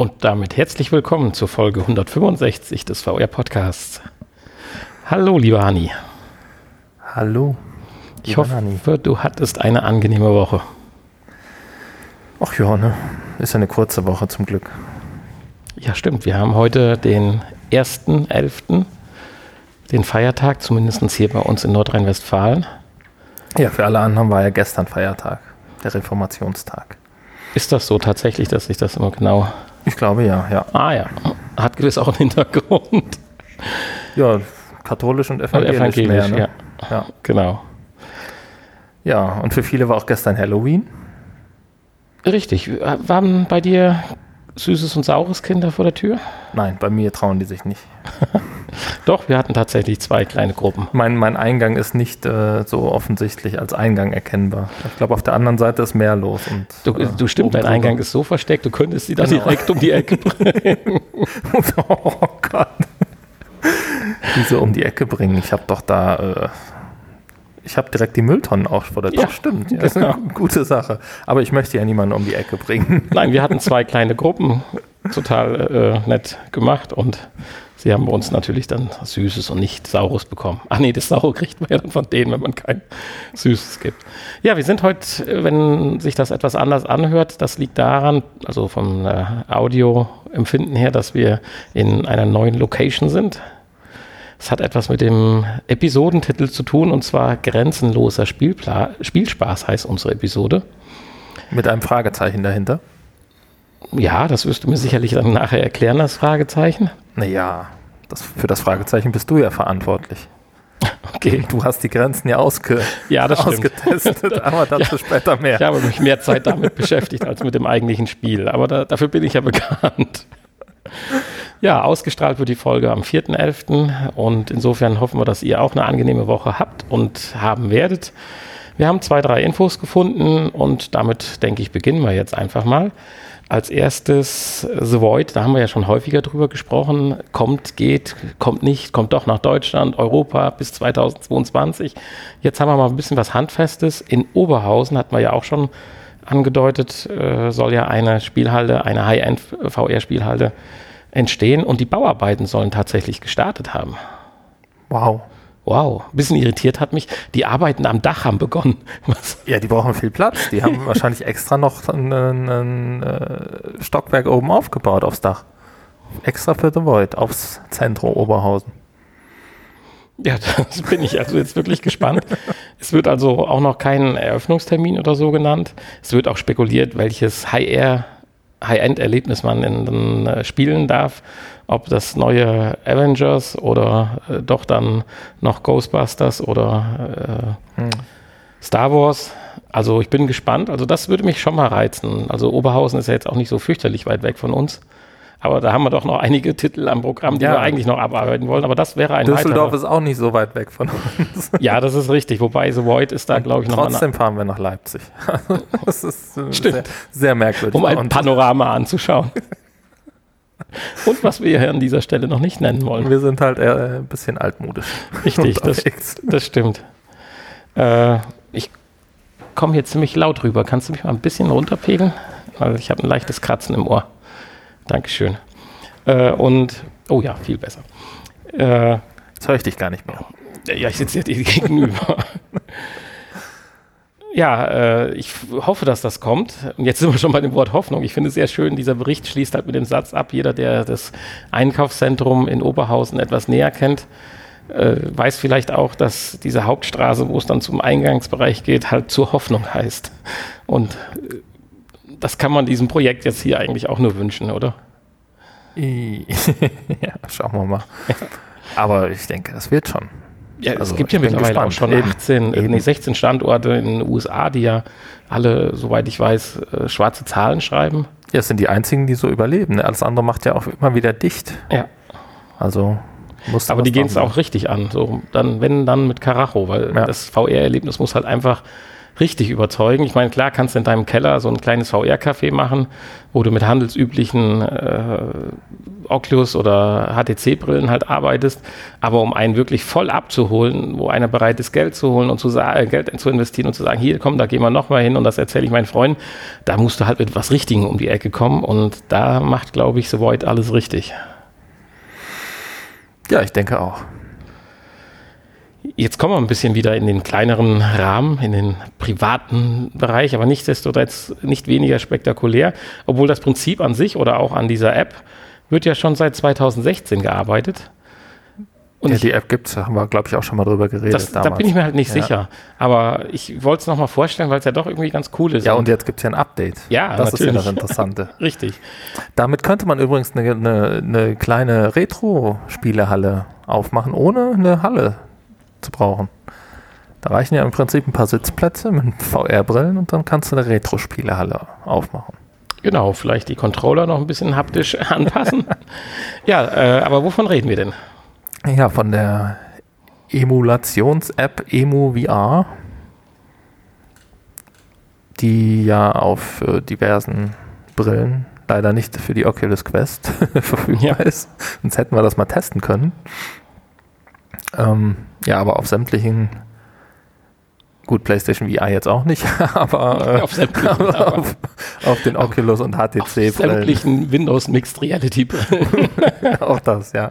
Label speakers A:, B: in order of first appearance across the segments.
A: Und damit herzlich willkommen zur Folge 165 des VR Podcasts. Hallo, lieber Hani.
B: Hallo.
A: Ich hoffe, Hani. du hattest eine angenehme Woche.
B: Ach ja, ne? Ist ja eine kurze Woche zum Glück.
A: Ja, stimmt. Wir haben heute den 1.11., den Feiertag, zumindest hier bei uns in Nordrhein-Westfalen.
B: Ja, für alle anderen war ja gestern Feiertag, der Reformationstag.
A: Ist das so tatsächlich, dass sich das immer genau
B: ich glaube ja, ja.
A: Ah ja, hat gewiss auch einen Hintergrund.
B: Ja, katholisch und evangelisch, evangelisch mehr, ne?
A: ja. ja. Genau.
B: Ja, und für viele war auch gestern Halloween.
A: Richtig. Waren bei dir süßes und saures Kinder vor der Tür?
B: Nein, bei mir trauen die sich nicht.
A: Doch, wir hatten tatsächlich zwei kleine Gruppen.
B: Mein, mein Eingang ist nicht äh, so offensichtlich als Eingang erkennbar. Ich glaube, auf der anderen Seite ist mehr los. Und,
A: du, äh, du stimmt, dein Eingang ist so versteckt, du könntest sie dann genau. direkt um die Ecke bringen. oh
B: Gott. Wieso um die Ecke bringen? Ich habe doch da. Äh, ich habe direkt die Mülltonnen auch vor der Tür. Ja, stimmt. Ja, das ist eine genau. gute Sache. Aber ich möchte ja niemanden um die Ecke bringen.
A: Nein, wir hatten zwei kleine Gruppen. Total äh, nett gemacht und Sie haben bei uns natürlich dann Süßes und nicht Saures bekommen. Ach nee, das Saure kriegt man ja dann von denen, wenn man kein Süßes gibt. Ja, wir sind heute, wenn sich das etwas anders anhört, das liegt daran, also vom äh, Audioempfinden her, dass wir in einer neuen Location sind. Es hat etwas mit dem Episodentitel zu tun und zwar Grenzenloser Spielpla Spielspaß heißt unsere Episode.
B: Mit einem Fragezeichen dahinter?
A: Ja, das wirst du mir sicherlich dann nachher erklären, das Fragezeichen.
B: Naja, das, für das Fragezeichen bist du ja verantwortlich. Okay. Du hast die Grenzen ja, ausge
A: ja das
B: ausgetestet, aber dazu ja, später mehr.
A: Ich habe mich mehr Zeit damit beschäftigt als mit dem eigentlichen Spiel, aber da, dafür bin ich ja bekannt. Ja, ausgestrahlt wird die Folge am 4.11. und insofern hoffen wir, dass ihr auch eine angenehme Woche habt und haben werdet. Wir haben zwei, drei Infos gefunden und damit, denke ich, beginnen wir jetzt einfach mal. Als erstes The Void, da haben wir ja schon häufiger drüber gesprochen. Kommt, geht, kommt nicht, kommt doch nach Deutschland, Europa bis 2022. Jetzt haben wir mal ein bisschen was Handfestes. In Oberhausen hatten wir ja auch schon angedeutet, äh, soll ja eine Spielhalle, eine High-End-VR-Spielhalle entstehen und die Bauarbeiten sollen tatsächlich gestartet haben.
B: Wow.
A: Wow, ein bisschen irritiert hat mich. Die Arbeiten am Dach haben begonnen.
B: Was? Ja, die brauchen viel Platz. Die haben wahrscheinlich extra noch ein, ein, äh, Stockwerk oben aufgebaut aufs Dach. Extra für The Void, aufs Zentrum Oberhausen.
A: Ja, das bin ich also jetzt wirklich gespannt. es wird also auch noch kein Eröffnungstermin oder so genannt. Es wird auch spekuliert, welches High-Air, High-End-Erlebnis man in den äh, spielen darf ob das neue Avengers oder äh, doch dann noch Ghostbusters oder äh, hm. Star Wars. Also ich bin gespannt. Also das würde mich schon mal reizen. Also Oberhausen ist ja jetzt auch nicht so fürchterlich weit weg von uns. Aber da haben wir doch noch einige Titel am Programm, die ja. wir eigentlich noch abarbeiten wollen. Aber das wäre ein
B: Düsseldorf weiterer. ist auch nicht so weit weg von uns.
A: ja, das ist richtig. Wobei The Void ist da, glaube ich,
B: noch Trotzdem fahren wir nach Leipzig.
A: das ist äh, sehr, sehr, merkwürdig. Um ein Panorama anzuschauen. Und was wir hier an dieser Stelle noch nicht nennen wollen.
B: Wir sind halt eher ein bisschen altmodisch.
A: Richtig, das, das, stimmt. Äh, ich komme hier ziemlich laut rüber. Kannst du mich mal ein bisschen runterpegeln? Weil ich habe ein leichtes Kratzen im Ohr. Dankeschön. Äh, und, oh ja, viel besser.
B: Äh, Jetzt höre ich dich gar nicht mehr.
A: Ja, ich sitze dir gegenüber. Ja, äh, ich hoffe, dass das kommt. Und jetzt sind wir schon bei dem Wort Hoffnung. Ich finde es sehr schön, dieser Bericht schließt halt mit dem Satz ab, jeder, der das Einkaufszentrum in Oberhausen etwas näher kennt, äh, weiß vielleicht auch, dass diese Hauptstraße, wo es dann zum Eingangsbereich geht, halt zur Hoffnung heißt. Und äh, das kann man diesem Projekt jetzt hier eigentlich auch nur wünschen, oder?
B: ja, schauen wir mal. Aber ich denke, das wird schon.
A: Ja, also es gibt ja mittlerweile auch schon 18, äh, nee, 16 Standorte in den USA, die ja alle, soweit ich weiß, äh, schwarze Zahlen schreiben.
B: Ja, es sind die einzigen, die so überleben. Ne? Alles andere macht ja auch immer wieder dicht.
A: Ja.
B: Also
A: muss Aber die gehen es auch richtig an. So, dann, wenn, dann mit Karacho, weil ja. das VR-Erlebnis muss halt einfach richtig überzeugen. Ich meine, klar kannst du in deinem Keller so ein kleines VR-Café machen, wo du mit handelsüblichen äh, Oculus oder HTC-Brillen halt arbeitest, aber um einen wirklich voll abzuholen, wo einer bereit ist, Geld zu holen und zu sagen, äh, Geld zu investieren und zu sagen, hier komm, da gehen wir nochmal hin und das erzähle ich meinen Freunden, da musst du halt mit was Richtigen um die Ecke kommen und da macht, glaube ich, The Void alles richtig.
B: Ja, ich denke auch.
A: Jetzt kommen wir ein bisschen wieder in den kleineren Rahmen, in den privaten Bereich, aber nichtsdestotrotz nicht weniger spektakulär, obwohl das Prinzip an sich oder auch an dieser App wird ja schon seit 2016 gearbeitet.
B: Und ja, die App gibt es, haben wir, glaube ich, auch schon mal drüber geredet.
A: Das, da bin ich mir halt nicht ja. sicher. Aber ich wollte es nochmal vorstellen, weil es ja doch irgendwie ganz cool ist.
B: Ja, und jetzt gibt es ja ein Update.
A: Ja,
B: das natürlich. ist ja das Interessante.
A: Richtig.
B: Damit könnte man übrigens eine, eine, eine kleine Retro-Spielehalle aufmachen, ohne eine Halle zu brauchen. Da reichen ja im Prinzip ein paar Sitzplätze mit VR-Brillen und dann kannst du eine Retro-Spielehalle aufmachen.
A: Genau, vielleicht die Controller noch ein bisschen haptisch anpassen. ja, äh, aber wovon reden wir denn?
B: Ja, von der Emulations-App EmuVR, die ja auf äh, diversen Brillen, leider nicht für die Oculus Quest verfügbar ja. ist. Sonst hätten wir das mal testen können. Ähm, ja, aber auf sämtlichen Gut, PlayStation VR jetzt auch nicht, aber, äh, auf, aber auf, auf, den Oculus und HTC. Auf
A: sämtlichen Windows Mixed Reality Brillen.
B: auch das, ja.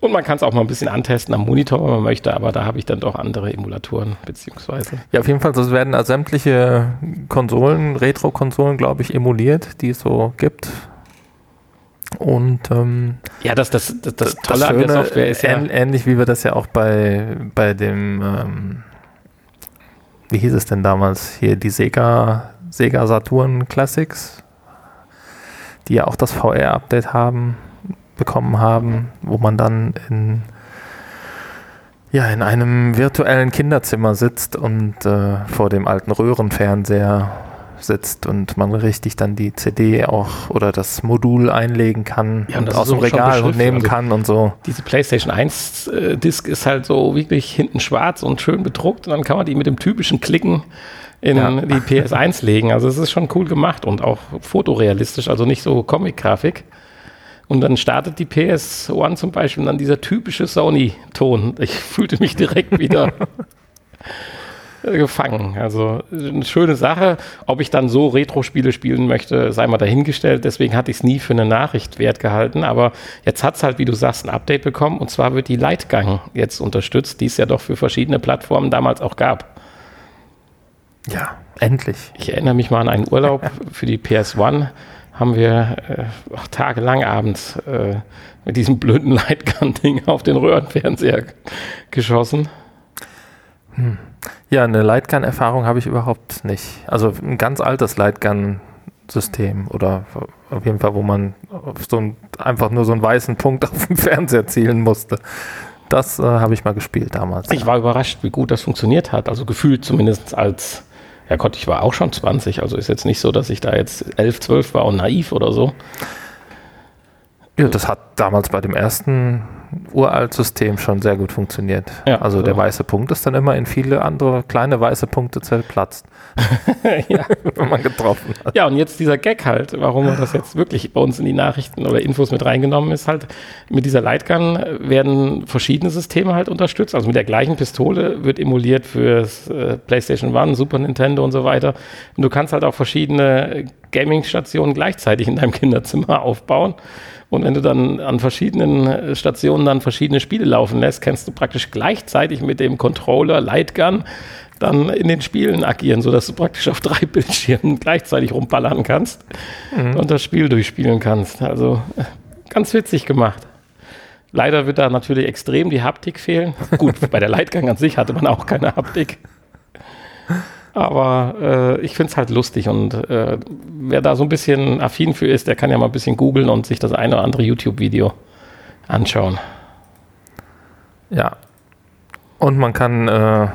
A: Und man kann es auch mal ein bisschen antesten am Monitor, wenn man möchte, aber da habe ich dann doch andere Emulatoren, beziehungsweise.
B: Ja, auf jeden Fall, es werden also sämtliche Konsolen, Retro-Konsolen, glaube ich, emuliert, die es so gibt. Und ähm,
A: ja, das, das, das, das Tolle das Schöne, an der Software ist ja.
B: Ähnlich wie wir das ja auch bei, bei dem, ähm, wie hieß es denn damals, hier die Sega, Sega Saturn Classics, die ja auch das VR-Update haben, bekommen haben, wo man dann in ja, in einem virtuellen Kinderzimmer sitzt und äh, vor dem alten Röhrenfernseher sitzt und man richtig dann die CD auch oder das Modul einlegen kann
A: ja, und, und aus dem Regal
B: nehmen also kann und so.
A: Diese PlayStation 1 äh, Disk ist halt so wirklich hinten schwarz und schön bedruckt und dann kann man die mit dem typischen Klicken in ja. die PS1 legen. Also es ist schon cool gemacht und auch fotorealistisch, also nicht so Comic-Grafik. Und dann startet die PS1 zum Beispiel und dann dieser typische Sony-Ton. Ich fühlte mich direkt wieder gefangen. Also eine schöne Sache. Ob ich dann so Retro-Spiele spielen möchte, sei mal dahingestellt. Deswegen hatte ich es nie für eine Nachricht wert gehalten. Aber jetzt hat es halt, wie du sagst, ein Update bekommen. Und zwar wird die Lightgang jetzt unterstützt, die es ja doch für verschiedene Plattformen damals auch gab.
B: Ja, endlich.
A: Ich erinnere mich mal an einen Urlaub für die PS1. Haben wir äh, auch tagelang abends äh, mit diesem blöden Lightgun-Ding auf den Röhrenfernseher geschossen.
B: Hm. Ja, eine Lightgun-Erfahrung habe ich überhaupt nicht. Also ein ganz altes Lightgun-System oder auf jeden Fall, wo man so ein, einfach nur so einen weißen Punkt auf dem Fernseher zielen musste. Das äh, habe ich mal gespielt damals.
A: Ich ja. war überrascht, wie gut das funktioniert hat. Also gefühlt zumindest als, ja Gott, ich war auch schon 20. Also ist jetzt nicht so, dass ich da jetzt 11, 12 war und naiv oder so.
B: Ja, das hat damals bei dem ersten Uralt-System schon sehr gut funktioniert. Ja, also der weiße Punkt ist dann immer in viele andere kleine weiße Punkte zerplatzt.
A: ja. Wenn man getroffen hat. Ja, und jetzt dieser Gag halt, warum das jetzt wirklich bei uns in die Nachrichten oder Infos mit reingenommen ist, halt mit dieser Lightgun werden verschiedene Systeme halt unterstützt. Also mit der gleichen Pistole wird emuliert für äh, PlayStation One, Super Nintendo und so weiter. Und du kannst halt auch verschiedene Gaming-Stationen gleichzeitig in deinem Kinderzimmer aufbauen. Und wenn du dann an verschiedenen äh, Stationen dann verschiedene Spiele laufen lässt, kannst du praktisch gleichzeitig mit dem Controller Lightgun dann in den Spielen agieren, sodass du praktisch auf drei Bildschirmen gleichzeitig rumballern kannst mhm. und das Spiel durchspielen kannst. Also äh, ganz witzig gemacht. Leider wird da natürlich extrem die Haptik fehlen. Gut, bei der Lightgun an sich hatte man auch keine Haptik. Aber äh, ich finde es halt lustig und äh, wer da so ein bisschen affin für ist, der kann ja mal ein bisschen googeln und sich das eine oder andere YouTube-Video anschauen.
B: Ja. Und man kann äh,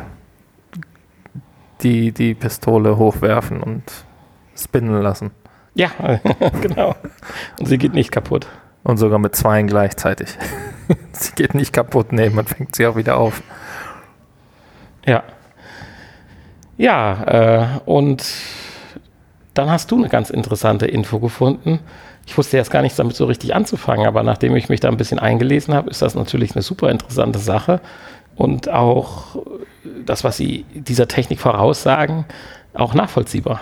B: die, die Pistole hochwerfen und spinnen lassen.
A: Ja, genau. Und sie geht nicht kaputt.
B: Und sogar mit zweien gleichzeitig. sie geht nicht kaputt, nee, man fängt sie auch wieder auf.
A: Ja. Ja, äh, und dann hast du eine ganz interessante Info gefunden. Ich wusste erst gar nichts damit so richtig anzufangen, aber nachdem ich mich da ein bisschen eingelesen habe, ist das natürlich eine super interessante Sache und auch das, was sie dieser Technik voraussagen, auch nachvollziehbar.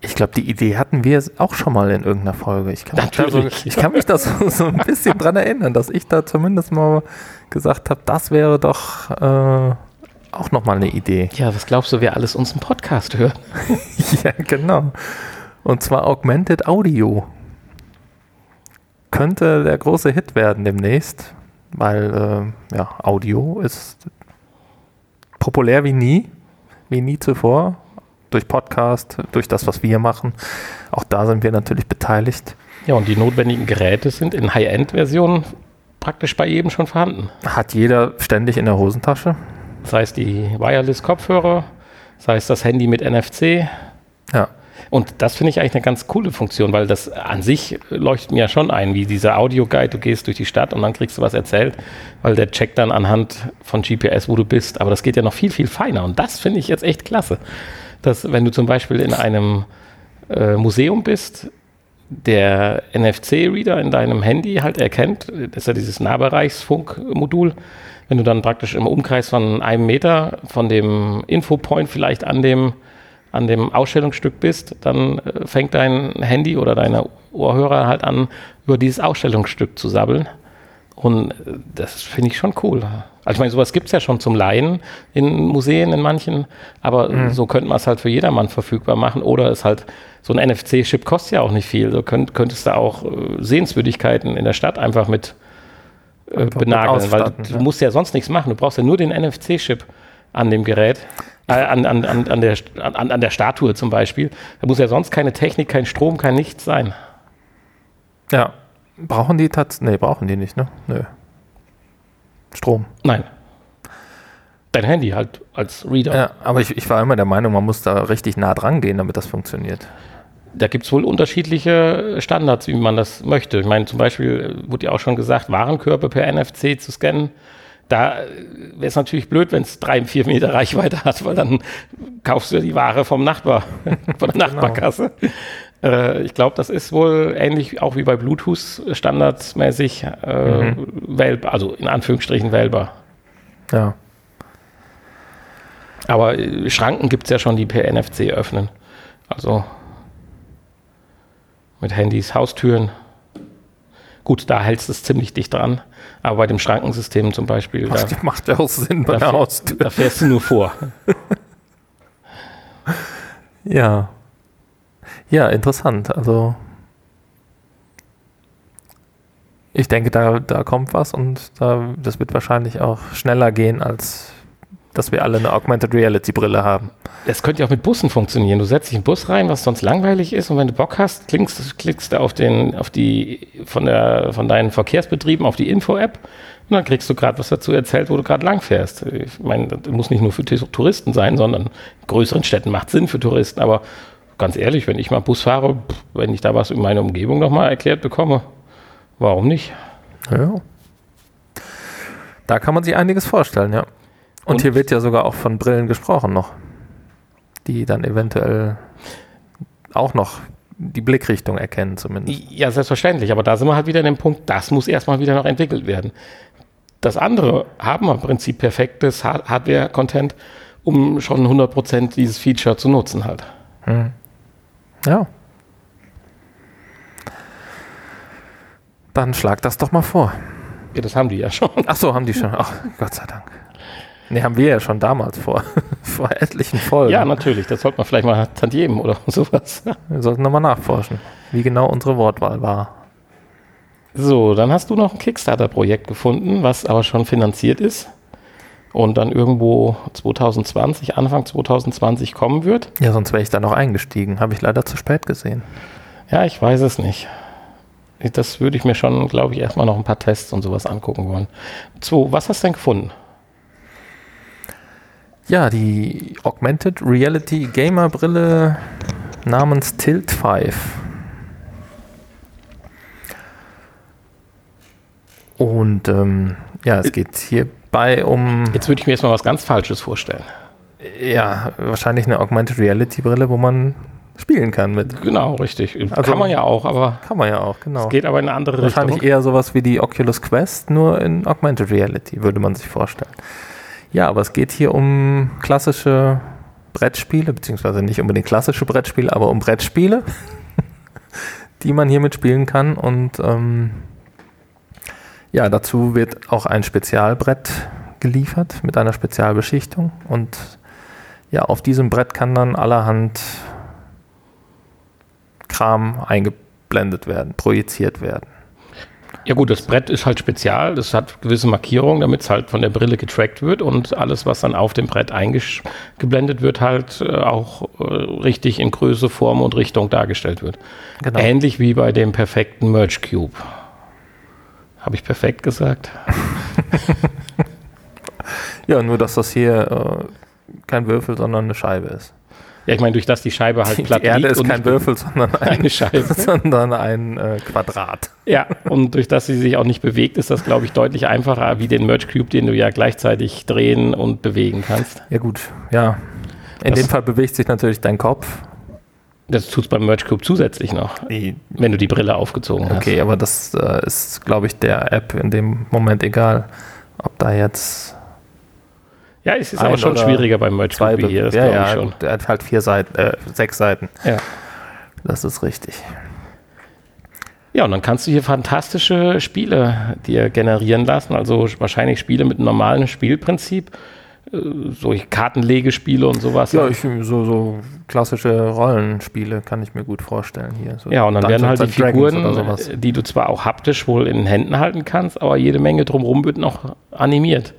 B: Ich glaube, die Idee hatten wir auch schon mal in irgendeiner Folge. Ich kann, mich da, so, ich kann mich da so, so ein bisschen dran erinnern, dass ich da zumindest mal gesagt habe, das wäre doch äh, auch nochmal eine Idee.
A: Ja, was glaubst du, wer alles unseren Podcast hört?
B: ja, genau. Und zwar Augmented Audio. Könnte der große Hit werden demnächst, weil äh, ja, Audio ist populär wie nie, wie nie zuvor. Durch Podcast, durch das, was wir machen. Auch da sind wir natürlich beteiligt.
A: Ja, und die notwendigen Geräte sind in High-End-Versionen praktisch bei jedem schon vorhanden.
B: Hat jeder ständig in der Hosentasche.
A: Sei es die Wireless-Kopfhörer, sei es das Handy mit NFC.
B: Ja.
A: Und das finde ich eigentlich eine ganz coole Funktion, weil das an sich leuchtet mir ja schon ein, wie dieser Audio-Guide, du gehst durch die Stadt und dann kriegst du was erzählt, weil der checkt dann anhand von GPS, wo du bist. Aber das geht ja noch viel, viel feiner und das finde ich jetzt echt klasse. Dass, wenn du zum Beispiel in einem äh, Museum bist, der NFC-Reader in deinem Handy halt erkennt, das ist ja dieses Nahbereichsfunkmodul, wenn du dann praktisch im Umkreis von einem Meter von dem Infopoint vielleicht an dem, an dem Ausstellungsstück bist, dann äh, fängt dein Handy oder deine Ohrhörer halt an, über dieses Ausstellungsstück zu sabbeln. Und äh, das finde ich schon cool. Also ich meine, sowas gibt es ja schon zum Leihen in Museen, in manchen, aber mhm. so könnte man es halt für jedermann verfügbar machen. Oder es halt, so ein NFC-Chip kostet ja auch nicht viel. So könnt, könntest du auch äh, Sehenswürdigkeiten in der Stadt einfach mit äh, benageln, weil du, ja. musst ja sonst nichts machen. Du brauchst ja nur den NFC-Chip an dem Gerät, äh, an, an, an, an, der, an, an der Statue zum Beispiel. Da muss ja sonst keine Technik, kein Strom, kein Nichts sein.
B: Ja. Brauchen die tatsächlich? Nee, brauchen die nicht, ne? Nö. Strom.
A: Nein. Dein Handy halt als Reader.
B: Ja, aber ich, ich war immer der Meinung, man muss da richtig nah dran gehen, damit das funktioniert
A: da gibt es wohl unterschiedliche Standards, wie man das möchte. Ich meine, zum Beispiel wurde ja auch schon gesagt, Warenkörper per NFC zu scannen. Da wäre es natürlich blöd, wenn es drei, vier Meter Reichweite hat, weil dann kaufst du ja die Ware vom Nachbar, von der genau. Nachbarkasse. Genau. ich glaube, das ist wohl ähnlich auch wie bei Bluetooth standardmäßig äh, mhm. wählbar, also in Anführungsstrichen wählbar.
B: Ja.
A: Aber äh, Schranken gibt es ja schon, die per NFC öffnen. Also mit Handys, Haustüren. Gut, da hältst du es ziemlich dicht dran. Aber bei dem Schrankensystem zum Beispiel.
B: Macht, da, macht ja auch Sinn bei
A: der Haustür. Da fährst du nur vor.
B: ja. Ja, interessant. Also. Ich denke, da, da kommt was und da, das wird wahrscheinlich auch schneller gehen als dass wir alle eine Augmented Reality Brille haben.
A: Das könnte ja auch mit Bussen funktionieren. Du setzt dich in einen Bus rein, was sonst langweilig ist, und wenn du Bock hast, klickst, klickst du auf den, auf die, von der, von deinen Verkehrsbetrieben auf die Info-App und dann kriegst du gerade was dazu erzählt, wo du gerade lang fährst. Ich meine, das muss nicht nur für Touristen sein, sondern in größeren Städten macht Sinn für Touristen, aber ganz ehrlich, wenn ich mal Bus fahre, wenn ich da was in meiner Umgebung nochmal erklärt bekomme, warum nicht?
B: Ja. Da kann man sich einiges vorstellen, ja. Und, und hier wird ja sogar auch von Brillen gesprochen noch, die dann eventuell auch noch die Blickrichtung erkennen zumindest.
A: Ja, selbstverständlich, aber da sind wir halt wieder in dem Punkt, das muss erstmal wieder noch entwickelt werden. Das andere haben wir im Prinzip perfektes Hardware-Content, um schon 100% dieses Feature zu nutzen halt. Hm.
B: Ja. Dann schlag das doch mal vor.
A: Ja, das haben die ja schon.
B: Ach so, haben die schon. Ach, Gott sei Dank. Ne, haben wir ja schon damals vor, vor etlichen Folgen.
A: Ja, natürlich. Das sollte man vielleicht mal tantiemen oder sowas.
B: Wir sollten nochmal nachforschen, wie genau unsere Wortwahl war.
A: So, dann hast du noch ein Kickstarter-Projekt gefunden, was aber schon finanziert ist und dann irgendwo 2020, Anfang 2020 kommen wird.
B: Ja, sonst wäre ich da noch eingestiegen. Habe ich leider zu spät gesehen.
A: Ja, ich weiß es nicht. Das würde ich mir schon, glaube ich, erstmal noch ein paar Tests und sowas angucken wollen. So, was hast du denn gefunden?
B: Ja, die Augmented Reality Gamer Brille namens Tilt 5. Und ähm, ja, es geht hierbei um.
A: Jetzt würde ich mir jetzt mal was ganz Falsches vorstellen.
B: Ja, wahrscheinlich eine Augmented Reality Brille, wo man spielen kann mit.
A: Genau, richtig.
B: Also-
A: kann man ja auch, aber
B: Kann man ja auch, genau.
A: es geht aber in eine andere
B: Wahrscheinlich
A: Richtung.
B: eher sowas wie die Oculus Quest, nur in Augmented Reality, würde man sich vorstellen. Ja, aber es geht hier um klassische Brettspiele, beziehungsweise nicht unbedingt klassische Brettspiele, aber um Brettspiele, die man hiermit spielen kann. Und ähm, ja, dazu wird auch ein Spezialbrett geliefert mit einer Spezialbeschichtung. Und ja, auf diesem Brett kann dann allerhand Kram eingeblendet werden, projiziert werden.
A: Ja gut, das Brett ist halt spezial, das hat gewisse Markierungen, damit es halt von der Brille getrackt wird und alles, was dann auf dem Brett eingeblendet wird, halt äh, auch äh, richtig in Größe, Form und Richtung dargestellt wird.
B: Genau.
A: Ähnlich wie bei dem perfekten Merge Cube. Habe ich perfekt gesagt?
B: Ja, nur dass das hier äh, kein Würfel, sondern eine Scheibe ist.
A: Ja, ich meine, durch das die Scheibe halt
B: Die
A: platt
B: Erde
A: liegt
B: ist kein Würfel, sondern ein,
A: eine Scheibe.
B: sondern ein äh, Quadrat.
A: Ja, und durch das sie sich auch nicht bewegt, ist das, glaube ich, deutlich einfacher wie den Merge Cube, den du ja gleichzeitig drehen und bewegen kannst.
B: Ja gut, ja. In
A: Das-
B: dem Fall bewegt sich natürlich dein Kopf.
A: Das tut es beim Merge Cube zusätzlich noch, wenn du die Brille aufgezogen hast.
B: Okay, aber das äh, ist, glaube ich, der App in dem Moment egal, ob da jetzt
A: Ja, es ist aber schon schwieriger beim Cube wie hier, das
B: ja, ja,
A: ich schon.
B: der hat halt vier Seiten, äh, sechs Seiten.
A: Ja.
B: Das ist richtig.
A: ja, und dann kannst du hier fantastische Spiele dir generieren lassen, also wahrscheinlich Spiele mit einem normalen Spielprinzip, äh, so Kartenlegespiele und sowas.
B: Ja, ich, so, so klassische Rollenspiele kann ich mir gut vorstellen hier. So
A: Ja, und dann werden
B: Dungeons
A: halt die Figuren, äh, die du zwar auch haptisch wohl in den Händen halten kannst, aber jede Menge drumherum wird noch animiert.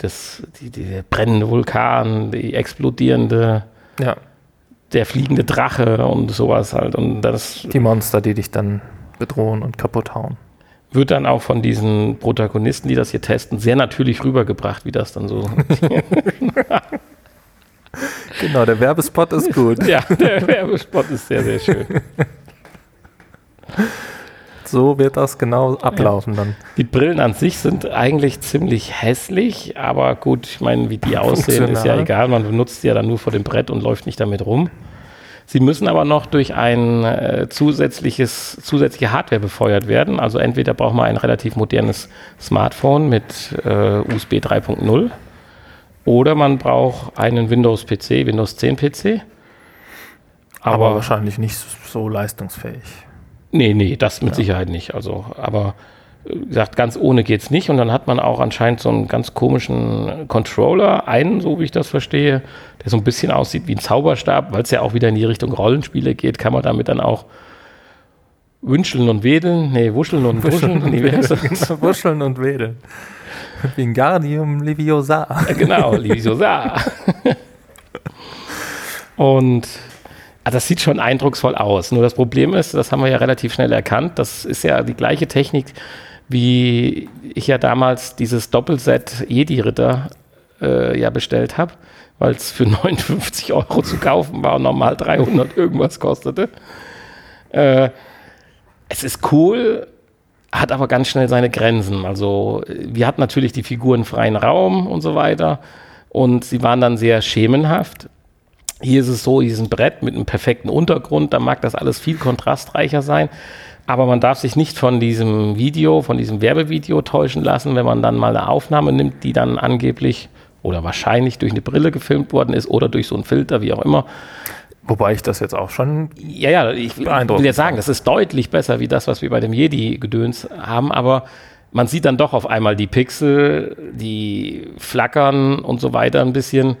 A: Das, die, die, der brennende Vulkan, die explodierende,
B: Ja,
A: der fliegende Drache und sowas halt. Und das
B: die Monster, die dich dann bedrohen und kaputt hauen.
A: wird dann auch von diesen Protagonisten, die das hier testen, sehr natürlich rübergebracht, wie das dann so.
B: Genau, der Werbespot ist gut.
A: ja, der Werbespot ist sehr, sehr schön.
B: So wird das genau ablaufen dann.
A: Die Brillen an sich sind eigentlich ziemlich hässlich, aber gut, ich meine, wie die aussehen, ist ja egal. Man benutzt die ja dann nur vor dem Brett und läuft nicht damit rum. Sie müssen aber noch durch ein äh, zusätzliches, zusätzliche Hardware befeuert werden. Also entweder braucht man ein relativ modernes Smartphone mit äh, USB 3.0 oder man braucht einen Windows-PC, Windows 10 PC.
B: Aber,
A: Aber,
B: wahrscheinlich nicht so leistungsfähig.
A: Nee, nee, das mit Sicherheit nicht. Also, aber äh, gesagt, ganz ohne geht's nicht. Und dann hat man auch anscheinend so einen ganz komischen Controller, einen, so wie ich das verstehe, der so ein bisschen aussieht wie ein Zauberstab, weil es ja auch wieder in die Richtung Rollenspiele geht, kann man damit dann auch wünscheln und wedeln. Nee, wuscheln und wuscheln. Nee, wie heißt das?
B: Wuscheln und wedeln. Wingardium Leviosa.
A: Ja, genau, Liviosa. Und ah, das sieht schon eindrucksvoll aus. Nur das Problem ist, das haben wir ja relativ schnell erkannt, das ist ja die gleiche Technik, wie ich ja damals dieses Doppelset Jedi-Ritter äh, ja bestellt habe, weil es für 59 Euro zu kaufen war und normal 300 irgendwas kostete. Äh, es ist cool, hat aber ganz schnell seine Grenzen. Also wir hatten natürlich die Figuren freien Raum und so weiter und sie waren dann sehr schemenhaft. Hier ist es so, hier ist ein Brett mit einem perfekten Untergrund, da mag das alles viel kontrastreicher sein, aber man darf sich nicht von diesem Video, von diesem Werbevideo täuschen lassen, wenn man dann mal eine Aufnahme nimmt, die dann angeblich oder wahrscheinlich durch eine Brille gefilmt worden ist oder durch so einen Filter, wie auch immer.
B: Wobei ich das jetzt auch schon.
A: Ja, ja, ich will ja sagen, das ist deutlich besser wie das, was wir bei dem Jedi-Gedöns haben, aber man sieht dann doch auf einmal die Pixel, die flackern und so weiter ein bisschen.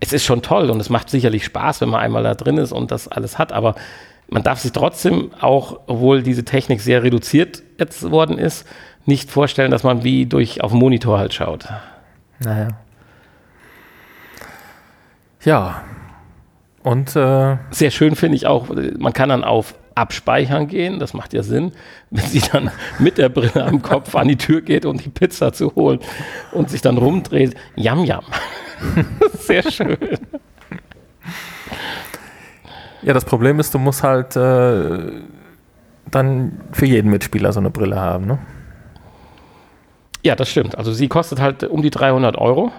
A: Es ist schon toll und es macht sicherlich Spaß, wenn man einmal da drin ist und das alles hat, aber man darf sich trotzdem auch, obwohl diese Technik sehr reduziert jetzt worden ist, nicht vorstellen, dass man wie durch auf dem Monitor halt schaut.
B: Naja. Ja. Und äh,
A: Sehr schön finde ich auch, man kann dann auf Abspeichern gehen, das macht ja Sinn, wenn sie dann mit der Brille am Kopf an die Tür geht, um die Pizza zu holen und sich dann rumdreht. Jam, jam. Sehr schön.
B: ja, das Problem ist, du musst halt äh, dann für jeden Mitspieler so eine Brille haben, ne?
A: Ja, das stimmt. Also sie kostet halt um die 300 Euro.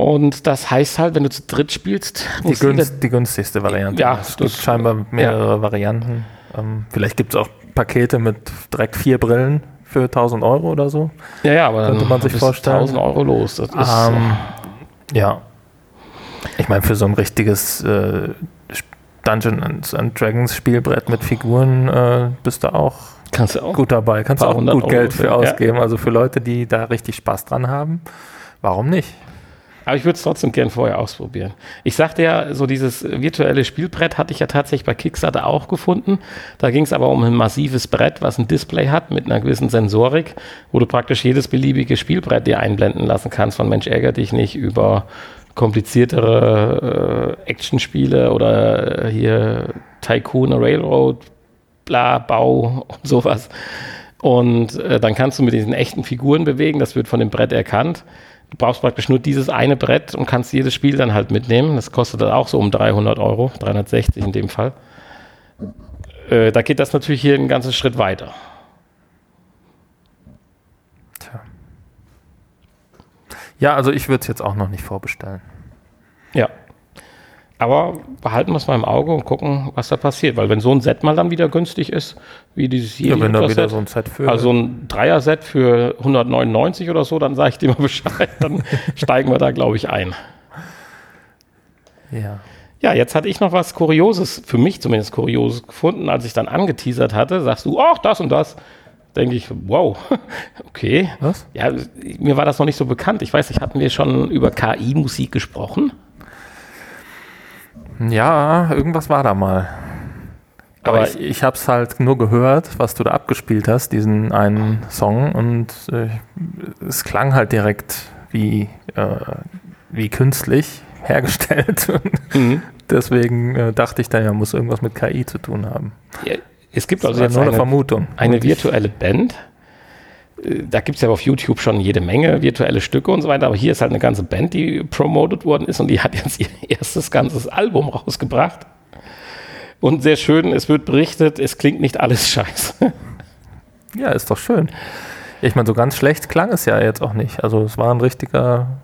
A: Und das heißt halt, wenn du zu dritt spielst,
B: die, günst, die günstigste Variante.
A: Ja,
B: es gibt scheinbar mehrere ja. Varianten. Ähm, vielleicht gibt es auch Pakete mit direkt vier Brillen für 1000 Euro oder so.
A: Ja, ja, aber
B: könnte man sich vorstellen.
A: 1000 Euro los.
B: Das ist, ähm, ja. Ich meine, für so ein richtiges äh, Dungeons and Dragons Spielbrett mit Figuren äh, bist du auch,
A: Kannst du auch
B: gut dabei. Kannst du auch gut Euro Geld für, für ausgeben. Ja. Also für Leute, die da richtig Spaß dran haben, warum nicht?
A: Aber ich würde es trotzdem gern vorher ausprobieren. Ich sagte ja, so dieses virtuelle Spielbrett hatte ich ja tatsächlich bei Kickstarter auch gefunden. Da ging es aber um ein massives Brett, was ein Display hat mit einer gewissen Sensorik, wo du praktisch jedes beliebige Spielbrett dir einblenden lassen kannst von Mensch ärger dich nicht über kompliziertere äh, Actionspiele oder äh, hier Tycoon Railroad, bla, Bau und sowas. Und äh, dann kannst du mit diesen echten Figuren bewegen, das wird von dem Brett erkannt. Du brauchst praktisch nur dieses eine Brett und kannst jedes Spiel dann halt mitnehmen. Das kostet dann auch so um 300 Euro, 360 in dem Fall. Äh, da geht das natürlich hier einen ganzen Schritt weiter.
B: Tja. Ja, also ich würde es jetzt auch noch nicht vorbestellen.
A: Ja. Aber behalten wir es mal im Auge und gucken, was da passiert. Weil wenn so ein Set mal dann wieder günstig ist, wie dieses hier.
B: Ja, wenn da wieder so ein Set
A: für. Also ein Dreier-Set für 199 oder so, dann sage ich dir mal Bescheid. Dann steigen wir da, glaube ich, ein.
B: Ja.
A: Ja, jetzt hatte ich noch was Kurioses, für mich zumindest Kurioses gefunden, als ich dann angeteasert hatte. Sagst du, ach, das und das. Denke ich, wow, okay.
B: Was?
A: Ja, mir war das noch nicht so bekannt. Ich weiß nicht, hatten wir schon über KI-Musik gesprochen?
B: Ja, irgendwas war da mal. Aber, Aber ich, ich habe es halt nur gehört, was du da abgespielt hast, diesen einen Song, und äh, es klang halt direkt wie, äh, wie künstlich hergestellt. Mhm. Deswegen äh, dachte ich dann ja, muss irgendwas mit KI zu tun haben.
A: Ja, es gibt also jetzt nur eine, Vermutung. Eine virtuelle Band. Da gibt es ja auf YouTube schon jede Menge virtuelle Stücke und so weiter, aber hier ist halt eine ganze Band, die promoted worden ist und die hat jetzt ihr erstes ganzes Album rausgebracht. Und sehr schön, es wird berichtet, es klingt nicht alles scheiße.
B: Ja, ist doch schön. Ich meine, so ganz schlecht klang es ja jetzt auch nicht. Also es war ein richtiger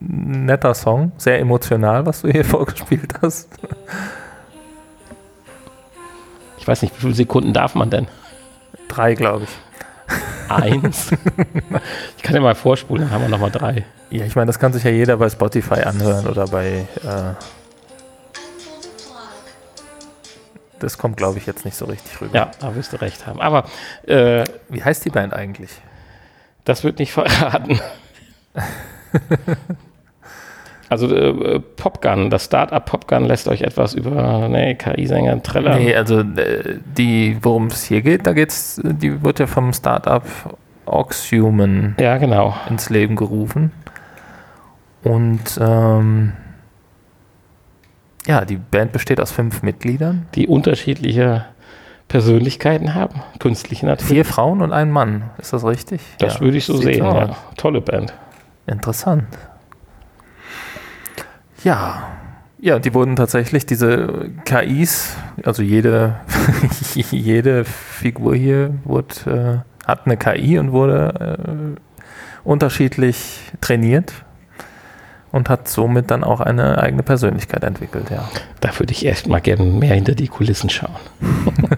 B: netter Song, sehr emotional, was du hier vorgespielt hast.
A: Ich weiß nicht, wie viele Sekunden darf man denn?
B: Drei, glaube ich.
A: Eins. ich kann dir mal vorspulen, dann haben wir nochmal drei.
B: Ja, ich meine, das kann sich ja jeder bei Spotify anhören oder bei. Äh das kommt, glaube ich, jetzt nicht so richtig rüber.
A: Ja, da wirst du recht haben. Aber. Äh,
B: Wie heißt die Band eigentlich?
A: Das wird nicht verraten. Also äh, Popgun, das Startup Popgun lässt euch etwas über nee, KI-Sänger trällern. Nee,
B: also äh, die, worum es hier geht, da geht's, die wird ja vom Startup Oxhuman
A: ja, genau.
B: ins Leben gerufen. Und ähm, ja, die Band besteht aus fünf Mitgliedern.
A: Die unterschiedliche Persönlichkeiten haben, künstliche
B: natürlich. Vier Frauen und ein Mann, ist das richtig?
A: Das ja, würde ich so sehen, ja. Tolle Band.
B: Interessant. Ja, ja, die wurden tatsächlich, diese KIs, also jede, jede Figur hier wurde, äh, hat eine KI und wurde äh, unterschiedlich trainiert und hat somit dann auch eine eigene Persönlichkeit entwickelt, ja.
A: Da würde ich erst mal gerne mehr hinter die Kulissen schauen.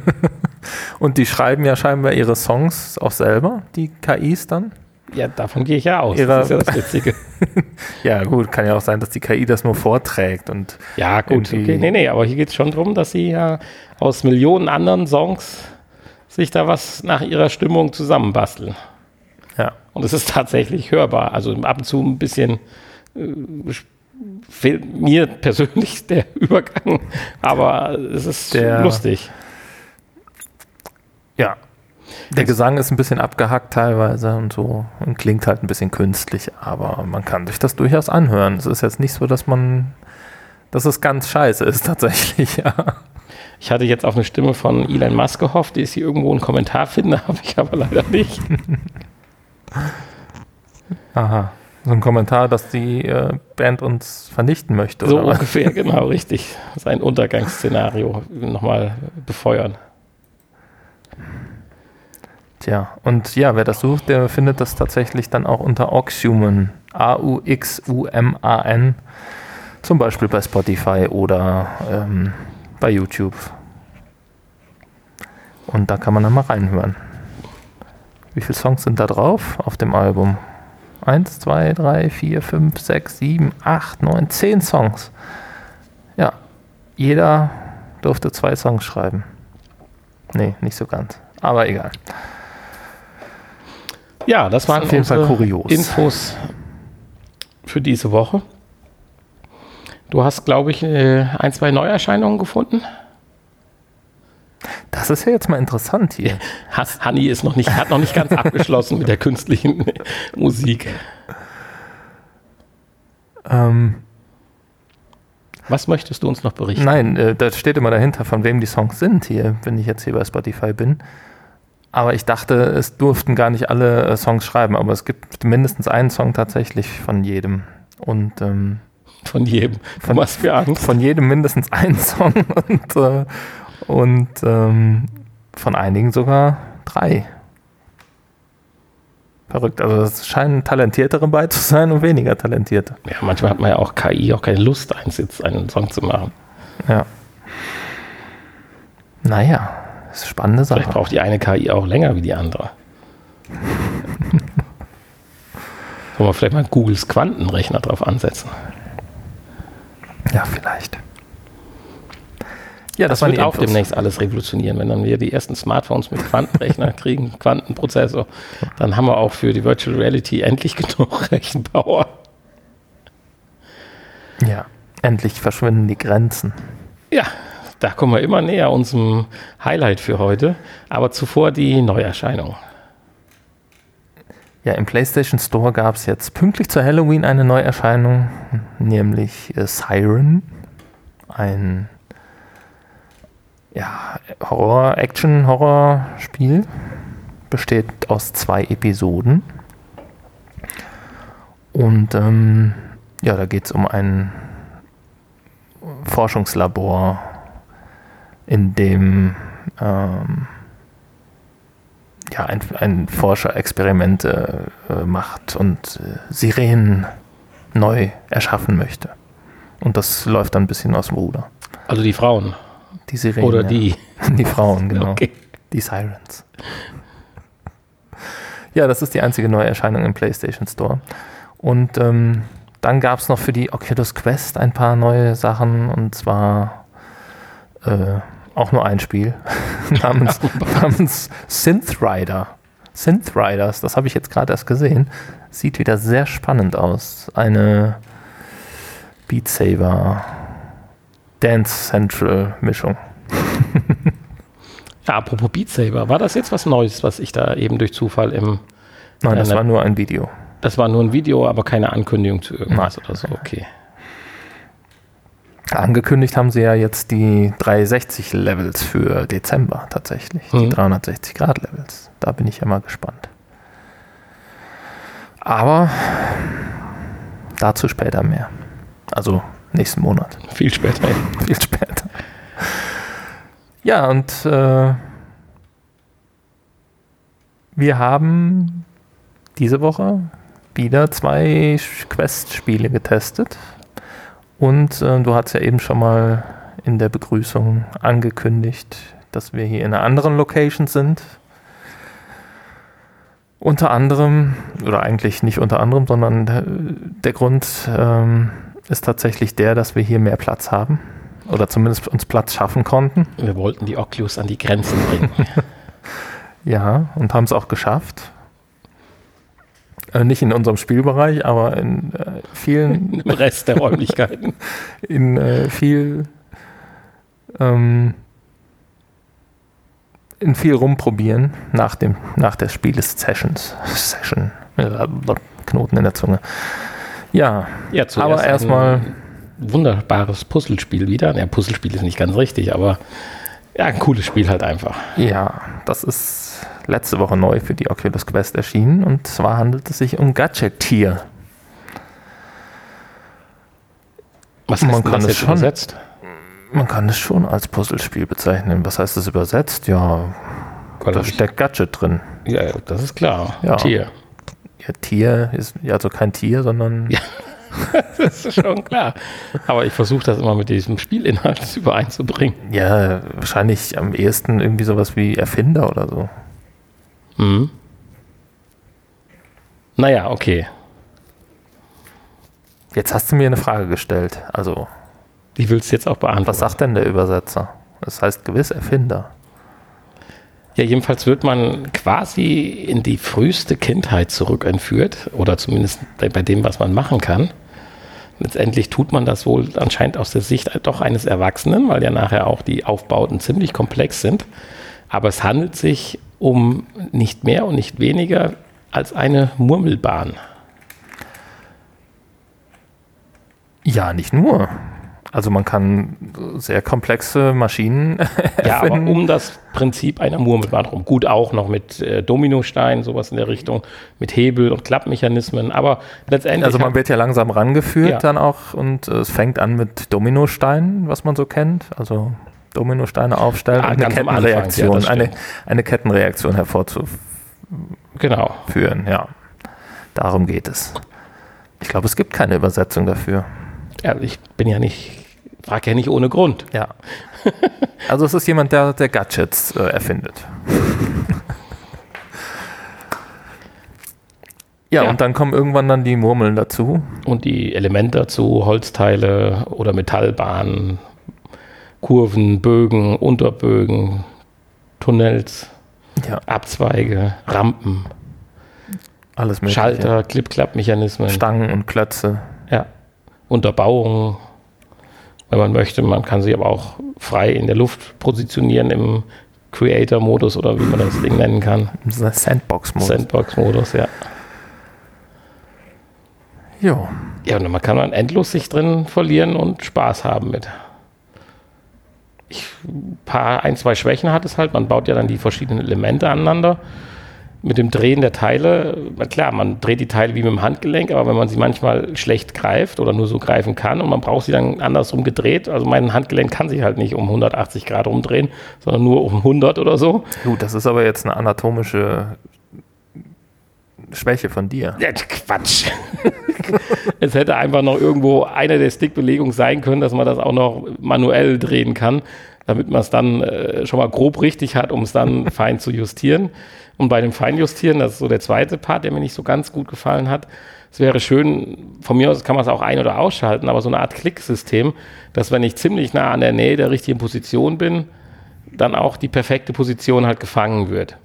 B: und die schreiben ja scheinbar ihre Songs auch selber, die KIs dann?
A: Ja, davon gehe ich ja aus.
B: Ihrer, das ist ja das Witzige. ja, gut, kann ja auch sein, dass die KI das nur vorträgt und.
A: Ja, gut, okay. Nee, nee, aber hier geht es schon darum, dass sie ja aus Millionen anderen Songs sich da was nach ihrer Stimmung zusammenbasteln.
B: Ja.
A: Und es ist tatsächlich hörbar. Also ab und zu ein bisschen äh, fehlt mir persönlich der Übergang, aber es ist der, lustig.
B: Ja, der Gesang ist ein bisschen abgehackt teilweise und so und klingt halt ein bisschen künstlich, aber man kann sich das durchaus anhören. Es ist jetzt nicht so, dass man, dass es ganz scheiße ist tatsächlich, ja.
A: Ich hatte jetzt auf eine Stimme von Elon Musk gehofft, die ist hier irgendwo einen Kommentar finde, habe ich aber leider nicht.
B: Aha. So ein Kommentar, dass die äh, Band uns vernichten möchte.
A: So ungefähr, genau, richtig. Sein Untergangsszenario nochmal befeuern.
B: Tja, und ja, wer das sucht, der findet das tatsächlich dann auch unter Oxhuman A-U-X-U-M-A-N. Zum Beispiel bei Spotify oder ähm, bei YouTube. Und da kann man dann mal reinhören. Wie viele Songs sind da drauf auf dem Album? 1, 2, 3, 4, 5, 6, 7, 8, 9, 10 Songs. Ja, jeder durfte zwei Songs schreiben. Nee, nicht so ganz. Aber egal.
A: Ja, das waren
B: auf jeden Fall kurios.
A: Infos für diese Woche. Du hast, glaube ich, äh, ein, zwei Neuerscheinungen gefunden.
B: Das ist ja jetzt mal interessant hier.
A: Hanni ist noch nicht, hat noch nicht ganz abgeschlossen mit der künstlichen Musik.
B: Ähm,
A: Was möchtest du uns noch berichten?
B: nein, äh, da steht immer dahinter, von wem die Songs sind hier, wenn ich jetzt hier bei Spotify bin. Aber ich dachte, es durften gar nicht alle äh, Songs schreiben, aber es gibt mindestens einen Song tatsächlich von jedem. Und ähm,
A: Von jedem.
B: Von-
A: was für Angst.
B: von jedem mindestens einen Song und, äh, und ähm, von einigen sogar drei. Verrückt. Also es scheinen talentiertere bei zu sein und weniger talentierte.
A: Ja, manchmal hat man ja auch KI auch keine Lust, einen, Sitz, einen Song zu machen.
B: Ja. Naja, ist eine spannende
A: Vielleicht
B: Sache.
A: braucht die eine KI auch länger wie die andere. Sollen wir vielleicht mal Googles Quantenrechner drauf ansetzen?
B: Ja, vielleicht. Ja,
A: Das,
B: waren
A: wird auch
B: Infos.
A: demnächst alles revolutionieren. Wenn dann wir die ersten Smartphones mit Quantenrechner kriegen, Quantenprozessor, dann haben wir auch für die Virtual Reality endlich genug Rechenpower.
B: Ja, endlich verschwinden die Grenzen.
A: Ja, da kommen wir immer näher unserem Highlight für heute. Aber zuvor die Neuerscheinung.
B: Ja, im PlayStation Store gab es jetzt pünktlich zu Halloween eine Neuerscheinung, nämlich äh, Siren. Ein ja, Horror, Action-Horror-Spiel. Besteht aus zwei Episoden. Und ähm, ja, da geht es um ein Forschungslabor, in dem ähm, ja, ein, ein Forscher Experimente äh, macht und äh, Sirenen neu erschaffen möchte. Und das läuft dann ein bisschen aus dem Ruder.
A: Also die Frauen
B: Die Sirenen.
A: oder
B: ja.
A: die.
B: Die Frauen, genau.
A: Okay.
B: Die Sirens. Ja, das ist die einzige neue Erscheinung im PlayStation Store. Und ähm, dann gab es noch für die Oculus Quest ein paar neue Sachen und zwar äh, auch nur ein Spiel namens, namens Synth Rider. Synth Riders, das habe ich jetzt gerade erst gesehen. Sieht wieder sehr spannend aus. Eine Beat Saber Dance Central Mischung.
A: Ja, apropos Beat Saber, war das jetzt was Neues, was ich da eben durch Zufall im.
B: Nein, das war nur ein Video.
A: Das war nur ein Video, aber keine Ankündigung zu irgendwas
B: Nein.
A: oder so. Okay.
B: Angekündigt haben sie ja jetzt die 360 Levels für Dezember tatsächlich. Die
A: Mhm.
B: 360 Grad Levels. Da bin ich ja mal gespannt. Aber dazu später mehr. Also nächsten Monat.
A: Viel später.
B: Viel später. Ja, und äh, wir haben diese Woche wieder zwei Quest-Spiele getestet. Und äh, du hast ja eben schon mal in der Begrüßung angekündigt, dass wir hier in einer anderen Location sind. Unter anderem, oder eigentlich nicht unter anderem, sondern der, der Grund ähm, ist tatsächlich der, dass wir hier mehr Platz haben. Oder zumindest uns Platz schaffen konnten.
A: Wir wollten die Oculus an die Grenzen bringen.
B: Ja, und haben es auch geschafft. Äh, nicht in unserem Spielbereich, aber in äh, vielen,
A: Im Rest der Räumlichkeiten.
B: in äh, viel, ähm, in viel rumprobieren nach dem, nach der Spielesessions. Session. Äh, Knoten in der Zunge. Ja,
A: Ja,
B: aber erstmal,
A: wunderbares Puzzlespiel wieder. Ja, Puzzlespiel ist nicht ganz richtig, aber ja, ein cooles Spiel halt einfach.
B: ja, das ist letzte Woche neu für die Oculus Quest erschienen. Und zwar handelt es sich um Gadget-Tier.
A: Was
B: Man
A: heißt denn
B: kann
A: das
B: es schon.
A: übersetzt?
B: Man kann es schon als Puzzlespiel bezeichnen. Was heißt das übersetzt? Ja, da steckt Gadget drin.
A: ja, das ist klar.
B: Ja.
A: Tier.
B: Ja, Tier ist ja also kein Tier, sondern.
A: Ja. das ist schon klar. Aber ich versuche das immer mit diesem Spielinhalt übereinzubringen.
B: Ja, wahrscheinlich am ehesten irgendwie sowas wie Erfinder oder so.
A: Mhm. Naja, okay.
B: Jetzt hast du mir eine Frage gestellt. Also.
A: Die willst du jetzt auch beantworten.
B: Was sagt denn der Übersetzer? Das heißt gewiss Erfinder.
A: Ja, jedenfalls wird man quasi in die früheste Kindheit zurückentführt oder zumindest bei dem, was man machen kann. Letztendlich tut man das wohl anscheinend aus der Sicht doch eines Erwachsenen, weil ja nachher auch die Aufbauten ziemlich komplex sind. Aber es handelt sich um nicht mehr und nicht weniger als eine Murmelbahn.
B: Ja, nicht nur. Also man kann sehr komplexe Maschinen
A: Ja, aber um das Prinzip einer Murmelbahn rum. Gut auch noch mit äh, Dominosteinen, sowas in der Richtung, mit Hebel- und Klappmechanismen, aber letztendlich...
B: Also man wird ja langsam rangeführt ja. dann auch und äh, es fängt an mit Dominosteinen, was man so kennt. Also Dominosteine aufstellen
A: ja,
B: und eine Kettenreaktion, ja, eine, eine Kettenreaktion hervorzuführen.
A: Genau.
B: ja. Darum geht es. Ich glaube, es gibt keine Übersetzung dafür.
A: Ja, ich bin ja nicht Frag ja nicht ohne Grund.
B: Ja. Also es ist jemand, der, der Gadgets äh, erfindet. ja, ja, und dann kommen irgendwann dann die Murmeln dazu.
A: Und die Elemente dazu, Holzteile oder Metallbahnen, Kurven, Bögen, Unterbögen, Tunnels, ja. Abzweige, Rampen.
B: Alles mögliche.
A: Schalter, Clip-Clap-Mechanismen.
B: Stangen und Klötze.
A: Ja. Unterbauungen, wenn man möchte. Man kann sich aber auch frei in der Luft positionieren im Creator-Modus oder wie man das Ding nennen kann.
B: Sandbox-Modus.
A: Sandbox-Modus, ja.
B: Jo.
A: Ja, und man kann man endlos sich drin verlieren und Spaß haben mit. Paar, ein, zwei Schwächen hat es halt. Man baut ja dann die verschiedenen Elemente aneinander mit dem Drehen der Teile, klar, man dreht die Teile wie mit dem Handgelenk, aber wenn man sie manchmal schlecht greift oder nur so greifen kann und man braucht sie dann andersrum gedreht, also mein Handgelenk kann sich halt nicht um 180 Grad umdrehen, sondern nur um 100 oder so.
B: Gut, das ist aber jetzt eine anatomische Schwäche von dir.
A: Ja, Quatsch. es hätte einfach noch irgendwo eine der Stickbelegungen sein können, dass man das auch noch manuell drehen kann, damit man es dann äh, schon mal grob richtig hat, um es dann fein zu justieren. Und bei dem Feinjustieren, das ist so der zweite Part, der mir nicht so ganz gut gefallen hat. Es wäre schön, von mir aus kann man es auch ein- oder ausschalten, aber so eine Art Klicksystem, dass wenn ich ziemlich nah an der Nähe der richtigen Position bin, dann auch die perfekte Position halt gefangen wird.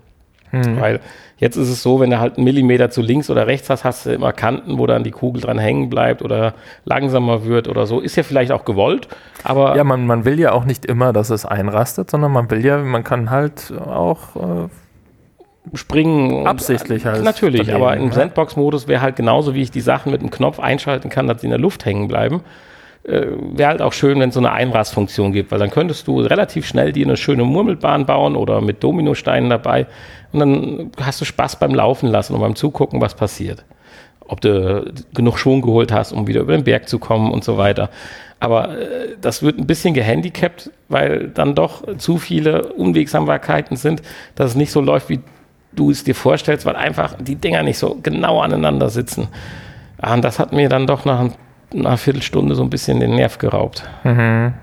A: Hm. Weil jetzt ist es so, wenn du halt einen Millimeter zu links oder rechts hast, hast du immer Kanten, wo dann die Kugel dran hängen bleibt oder langsamer wird oder so. Ist ja vielleicht auch gewollt, aber.
B: Ja, man, man will ja auch nicht immer, dass es einrastet, sondern man will ja, man kann halt auch äh,
A: springen.
B: Absichtlich halt.
A: Natürlich, aber im Sandbox-Modus wäre halt genauso, wie ich die Sachen mit dem Knopf einschalten kann, dass sie in der Luft hängen bleiben. Äh, wäre halt auch schön, wenn es so eine Einrastfunktion gibt, weil dann könntest du relativ schnell dir eine schöne Murmelbahn bauen oder mit Dominosteinen dabei und dann hast du Spaß beim Laufen lassen und beim Zugucken, was passiert. Ob du genug Schwung geholt hast, um wieder über den Berg zu kommen und so weiter. Aber äh, das wird ein bisschen gehandicapt, weil dann doch zu viele Unwegsamkeiten sind, dass es nicht so läuft, wie du es dir vorstellst, weil einfach die Dinger nicht so genau aneinander sitzen. Ah, und das hat mir dann doch nach einer Viertelstunde so ein bisschen den Nerv geraubt.
B: Mhm.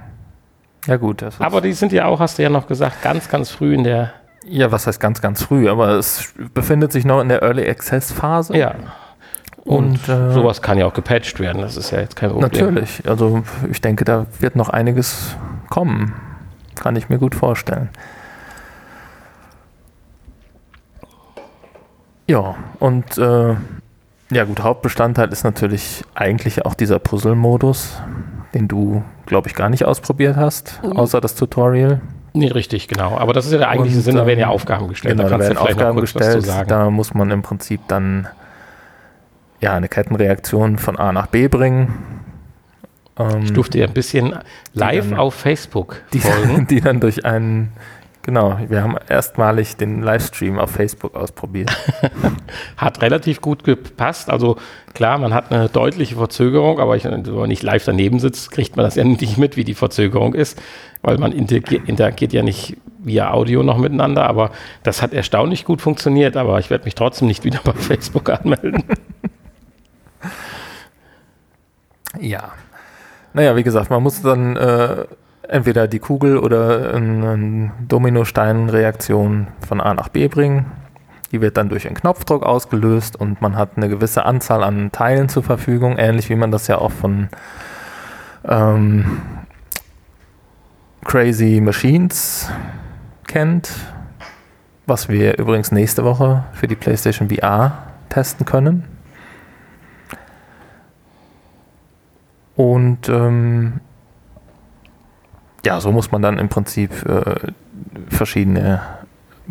B: Ja, gut.
A: aber die sind ja auch, hast du ja noch gesagt, ganz, ganz früh in der.
B: Ja, was heißt ganz, ganz früh? Aber es befindet sich noch in der Early Access Phase.
A: Ja. Und, und äh, sowas kann ja auch gepatcht werden, das ist ja jetzt kein Problem.
B: Natürlich. Also ich denke, da wird noch einiges kommen. Kann ich mir gut vorstellen. Ja, und äh, ja gut, Hauptbestandteil ist natürlich eigentlich auch dieser Puzzle-Modus, den du, glaube ich, gar nicht ausprobiert hast, mhm. außer das Tutorial.
A: Nee, richtig, genau. Aber das ist ja der eigentliche und, Sinn, da werden ja ähm, Aufgaben gestellt.
B: Genau, da, da werden Aufgaben gestellt, da muss man im Prinzip dann ja, eine Kettenreaktion von A nach B bringen.
A: Ähm, ich durfte ja ein bisschen live dann, auf Facebook
B: die,
A: folgen.
B: Die dann durch einen Genau, wir haben erstmalig den Livestream auf Facebook ausprobiert.
A: hat relativ gut gepasst. Also klar, man hat eine deutliche Verzögerung, aber ich, wenn man nicht live daneben sitzt, kriegt man das ja nicht mit, wie die Verzögerung ist, weil man interagiert, interagiert ja nicht via Audio noch miteinander. Aber das hat erstaunlich gut funktioniert, aber ich werde mich trotzdem nicht wieder bei Facebook anmelden.
B: ja. Naja, wie gesagt, man muss dann äh, entweder die Kugel oder eine Dominostein-Reaktion von A nach B bringen. Die wird dann durch einen Knopfdruck ausgelöst und man hat eine gewisse Anzahl an Teilen zur Verfügung, ähnlich wie man das ja auch von ähm, Crazy Machines kennt, was wir übrigens nächste Woche für die PlayStation VR testen können. Und ähm, ja, so muss man dann im Prinzip äh, verschiedene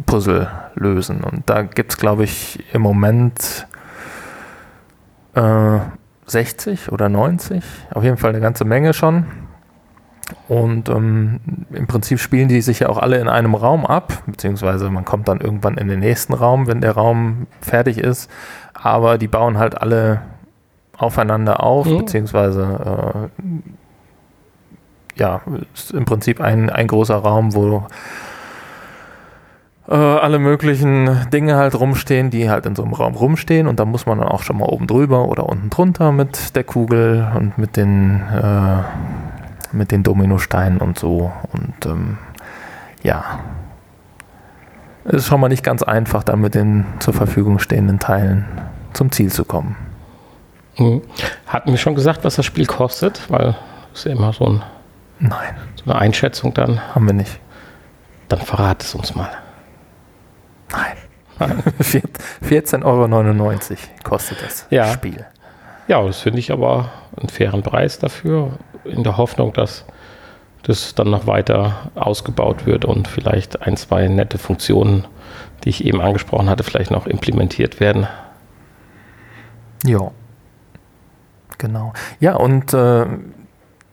B: Puzzle lösen. Und da gibt es, glaube ich, im Moment äh, 60 oder 90, auf jeden Fall eine ganze Menge schon. Und ähm, im Prinzip spielen die sich ja auch alle in einem Raum ab, beziehungsweise man kommt dann irgendwann in den nächsten Raum, wenn der Raum fertig ist. Aber die bauen halt alle aufeinander auf, mhm. beziehungsweise äh, ja, ist im Prinzip ein, ein großer Raum, wo äh, alle möglichen Dinge halt rumstehen, die halt in so einem Raum rumstehen und da muss man dann auch schon mal oben drüber oder unten drunter mit der Kugel und mit den äh, mit den Dominosteinen und so und ähm, ja ist schon mal nicht ganz einfach, dann mit den zur Verfügung stehenden Teilen zum Ziel zu kommen.
A: Mhm. Hatten wir schon gesagt, was das Spiel kostet? Weil es ist ja immer so ein
B: Nein.
A: So eine Einschätzung dann?
B: Haben wir nicht.
A: Dann verrat es uns mal.
B: Nein. 14,99 Euro kostet das
A: ja.
B: Spiel.
A: Ja, das finde ich aber einen fairen Preis dafür, in der Hoffnung, dass das dann noch weiter ausgebaut wird und vielleicht ein, zwei nette Funktionen, die ich eben angesprochen hatte, vielleicht noch implementiert werden.
B: Ja. Genau. Ja, und äh,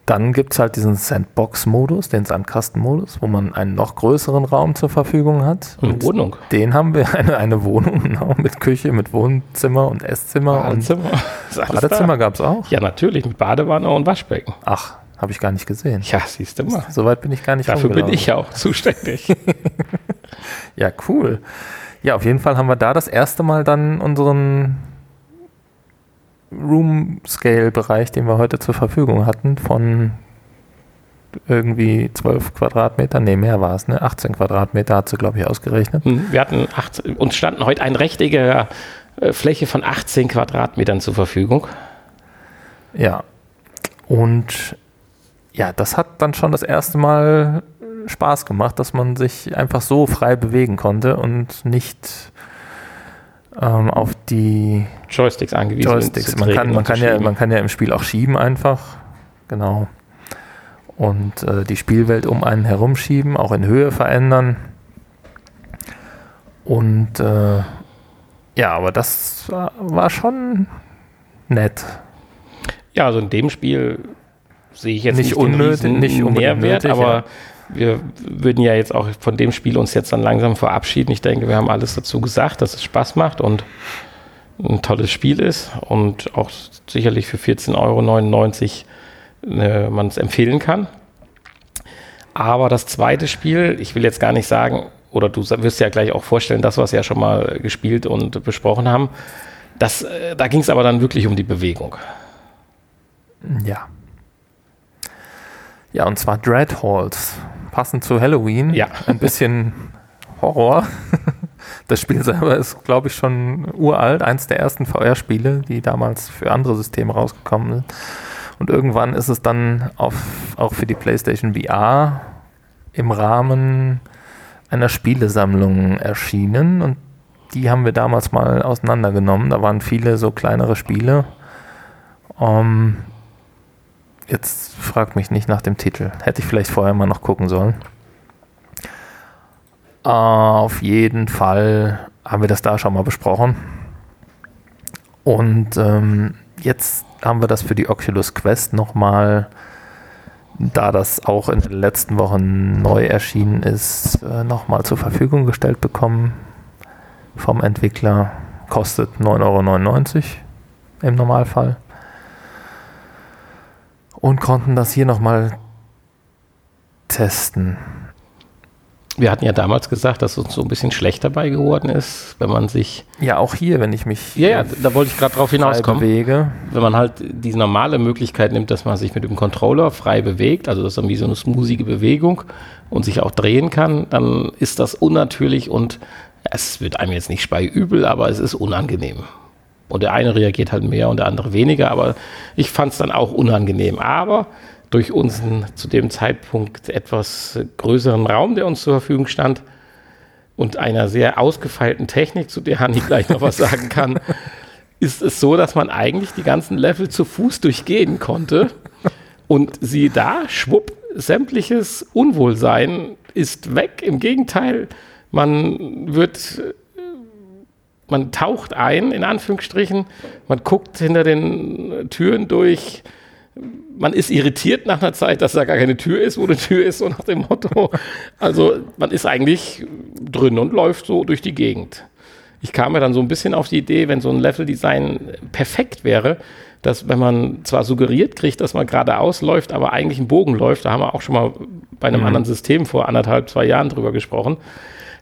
B: dann gibt es halt diesen Sandbox-Modus, den Sandkasten-Modus, wo man einen noch größeren Raum zur Verfügung hat.
A: Eine Wohnung.
B: Den haben wir, eine, eine Wohnung, genau, mit Küche, mit Wohnzimmer und Esszimmer.
A: Badezimmer.
B: Und Badezimmer gab es auch?
A: Ja, natürlich, mit Badewanne und Waschbecken.
B: Ach, habe ich gar nicht gesehen.
A: Ja, siehst du mal.
B: Soweit bin ich gar nicht
A: Dafür bin ich ja auch zuständig.
B: ja, cool. Ja, auf jeden Fall haben wir da das erste Mal dann unseren Room-Scale-Bereich, den wir heute zur Verfügung hatten, von irgendwie 12 Quadratmeter, nee, mehr war es, ne? 18 Quadratmeter hat sie, glaube ich, ausgerechnet.
A: Hm, wir hatten, acht, uns standen heute eine rechtecke äh, Fläche von 18 Quadratmetern zur Verfügung.
B: Ja. Und ja, das hat dann schon das erste Mal Spaß gemacht, dass man sich einfach so frei bewegen konnte und nicht ähm, auf die
A: Joysticks angewiesen
B: Joysticks. Man kann, man, kann ja, man kann ja im Spiel auch schieben einfach. Genau. Und äh, die Spielwelt um einen herumschieben, auch in Höhe verändern. Und äh, ja, aber das war, war schon nett.
A: Ja, also in dem Spiel sehe ich jetzt
B: nicht, nicht unnötig, nicht
A: Mehrwert, aber ja wir würden ja jetzt auch von dem Spiel uns jetzt dann langsam verabschieden. Ich denke, wir haben alles dazu gesagt, dass es Spaß macht und ein tolles Spiel ist und auch sicherlich für 14,99 Euro äh, man es empfehlen kann. Aber das zweite Spiel, ich will jetzt gar nicht sagen, oder du wirst ja gleich auch vorstellen, das, was wir ja schon mal gespielt und besprochen haben, das, äh, da ging es aber dann wirklich um die Bewegung.
B: Ja. Ja, und zwar Dreadhalls passend zu Halloween.
A: Ja.
B: Ein bisschen Horror. Das Spiel selber ist, glaube ich, schon uralt. Eins der ersten VR-Spiele, die damals für andere Systeme rausgekommen sind. Und irgendwann ist es dann auf, auch für die PlayStation VR im Rahmen einer Spielesammlung erschienen. Und die haben wir damals mal auseinandergenommen. Da waren viele so kleinere Spiele. Um, ähm, Jetzt frag mich nicht nach dem Titel. Hätte ich vielleicht vorher mal noch gucken sollen. Uh, auf jeden Fall haben wir das da schon mal besprochen. Und ähm, jetzt haben wir das für die Oculus Quest nochmal da das auch in den letzten Wochen neu erschienen ist, äh, nochmal zur Verfügung gestellt bekommen vom Entwickler. Kostet 9,99 Euro im Normalfall. Und konnten das hier nochmal testen.
A: Wir hatten ja damals gesagt, dass uns so ein bisschen schlecht dabei geworden ist, wenn man sich.
B: Ja, auch hier, wenn ich mich.
A: Ja, ja da wollte ich gerade drauf hinauskommen.
B: Bewege.
A: Wenn man halt diese normale Möglichkeit nimmt, dass man sich mit dem Controller frei bewegt, also das ist dann wie so eine smoothige Bewegung und sich auch drehen kann, dann ist das unnatürlich und es wird einem jetzt nicht speiübel, aber es ist unangenehm. Und der eine reagiert halt mehr und der andere weniger, aber ich fand es dann auch unangenehm. Aber durch unseren zu dem Zeitpunkt etwas größeren Raum, der uns zur Verfügung stand, und einer sehr ausgefeilten Technik, zu der Hanni gleich noch was sagen kann, ist es so, dass man eigentlich die ganzen Level zu Fuß durchgehen konnte. Und sie da, schwupp, sämtliches Unwohlsein ist weg. Im Gegenteil, man wird, man taucht ein, in Anführungsstrichen, man guckt hinter den Türen durch, man ist irritiert nach einer Zeit, dass da gar keine Tür ist, wo eine Tür ist, so nach dem Motto. Also man ist eigentlich drin und läuft so durch die Gegend. Ich kam mir dann so ein bisschen auf die Idee, wenn so ein Leveldesign perfekt wäre, dass wenn man zwar suggeriert kriegt, dass man geradeaus läuft, aber eigentlich einen Bogen läuft, da haben wir auch schon mal bei einem mhm. anderen System vor anderthalb, zwei Jahren drüber gesprochen,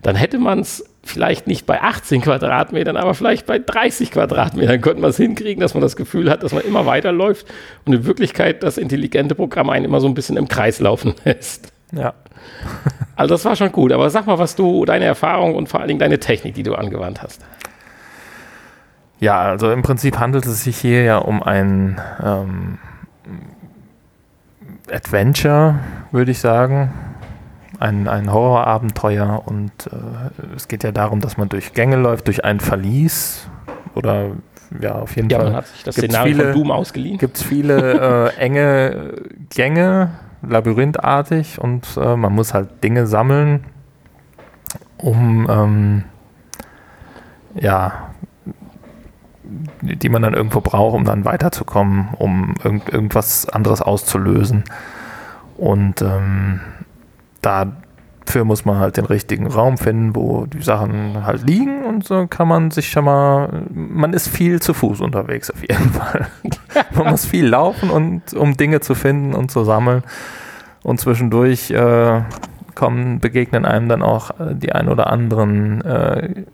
A: dann hätte man es vielleicht nicht bei 18 Quadratmetern, aber vielleicht bei 30 Quadratmetern könnte man es hinkriegen, dass man das Gefühl hat, dass man immer weiterläuft und in Wirklichkeit das intelligente Programm einen immer so ein bisschen im Kreis laufen lässt.
B: Ja.
A: Also das war schon gut, aber sag mal, was du, deine Erfahrung und vor allen Dingen deine Technik, die du angewandt hast.
B: Ja, also im Prinzip handelt es sich hier ja um ein ähm, Adventure, würde ich sagen ein, ein Horrorabenteuer und äh, es geht ja darum, dass man durch Gänge läuft, durch ein Verlies oder ja, auf jeden
A: ja,
B: Fall.
A: Man hat sich das Szenario viele, von Doom ausgeliehen.
B: Gibt es viele äh, enge Gänge, labyrinthartig und äh, man muss halt Dinge sammeln, um ähm, ja, die man dann irgendwo braucht, um dann weiterzukommen, um irgend, irgendwas anderes auszulösen. Und ähm, dafür muss man halt den richtigen Raum finden, wo die Sachen halt liegen und so kann man sich schon mal, man ist viel zu Fuß unterwegs auf jeden Fall. man muss viel laufen und um Dinge zu finden und zu sammeln und zwischendurch äh, kommen, begegnen einem dann auch äh, die ein oder anderen äh,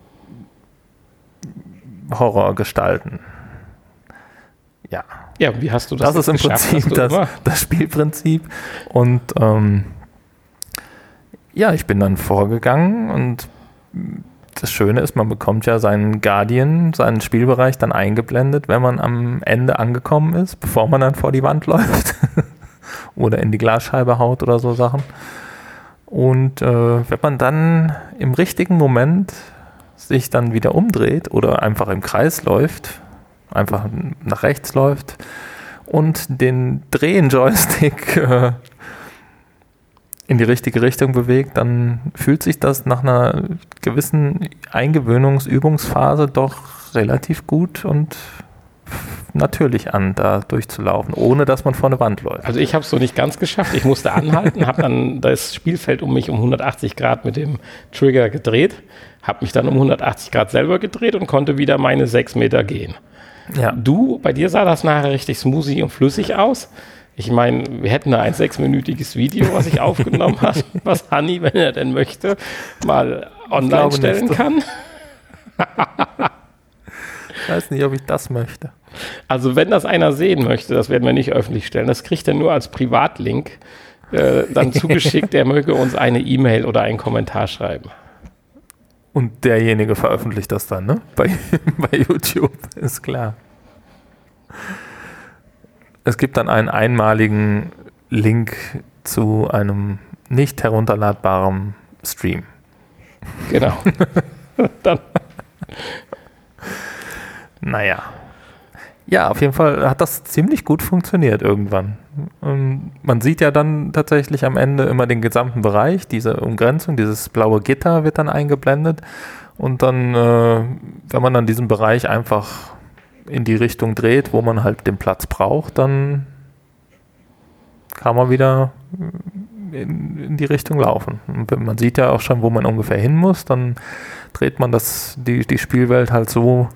B: Horrorgestalten.
A: Ja. Ja, wie hast du das?
B: Das ist im Prinzip das, das, Spielprinzip. Und ähm, ja, ich bin dann vorgegangen und das Schöne ist, man bekommt ja seinen Guardian, seinen Spielbereich dann eingeblendet, wenn man am Ende angekommen ist, bevor man dann vor die Wand läuft oder in die Glasscheibe haut oder so Sachen. Und äh, wenn man dann im richtigen Moment sich dann wieder umdreht oder einfach im Kreis läuft, einfach nach rechts läuft und den Drehen-Joystick äh, in die richtige Richtung bewegt, dann fühlt sich das nach einer gewissen Eingewöhnungsübungsphase doch relativ gut und natürlich an, da durchzulaufen, ohne dass man vor eine Wand läuft.
A: Also ich habe es so nicht ganz geschafft. Ich musste anhalten, habe dann das Spielfeld um mich um 180 Grad mit dem Trigger gedreht, habe mich dann um 180 Grad selber gedreht und konnte wieder meine sechs Meter gehen. Ja. Du, bei dir sah das nachher richtig smoothie und flüssig aus. Ich meine, wir hätten da ein sechsminütiges Video, was ich aufgenommen habe, was Hanni, wenn er denn möchte, mal online stellen nicht. kann.
B: ich weiß nicht, ob ich das möchte.
A: Also wenn das einer sehen möchte, das werden wir nicht öffentlich stellen. Das kriegt er nur als Privatlink äh, dann zugeschickt. Der möge uns eine E-Mail oder einen Kommentar schreiben.
B: Und derjenige veröffentlicht das dann, ne? Bei, bei YouTube, ist klar. Es gibt dann einen einmaligen Link zu einem nicht herunterladbaren Stream.
A: Genau. dann.
B: Naja. Ja, auf jeden Fall hat das ziemlich gut funktioniert irgendwann. Und man sieht ja dann tatsächlich am Ende immer den gesamten Bereich, diese Umgrenzung, dieses blaue Gitter wird dann eingeblendet. Und dann, äh, wenn man dann diesen Bereich einfach in die Richtung dreht, wo man halt den Platz braucht, dann kann man wieder in, in, die Richtung laufen. Und man sieht ja auch schon, wo man ungefähr hin muss, dann dreht man das, die, die Spielwelt halt so,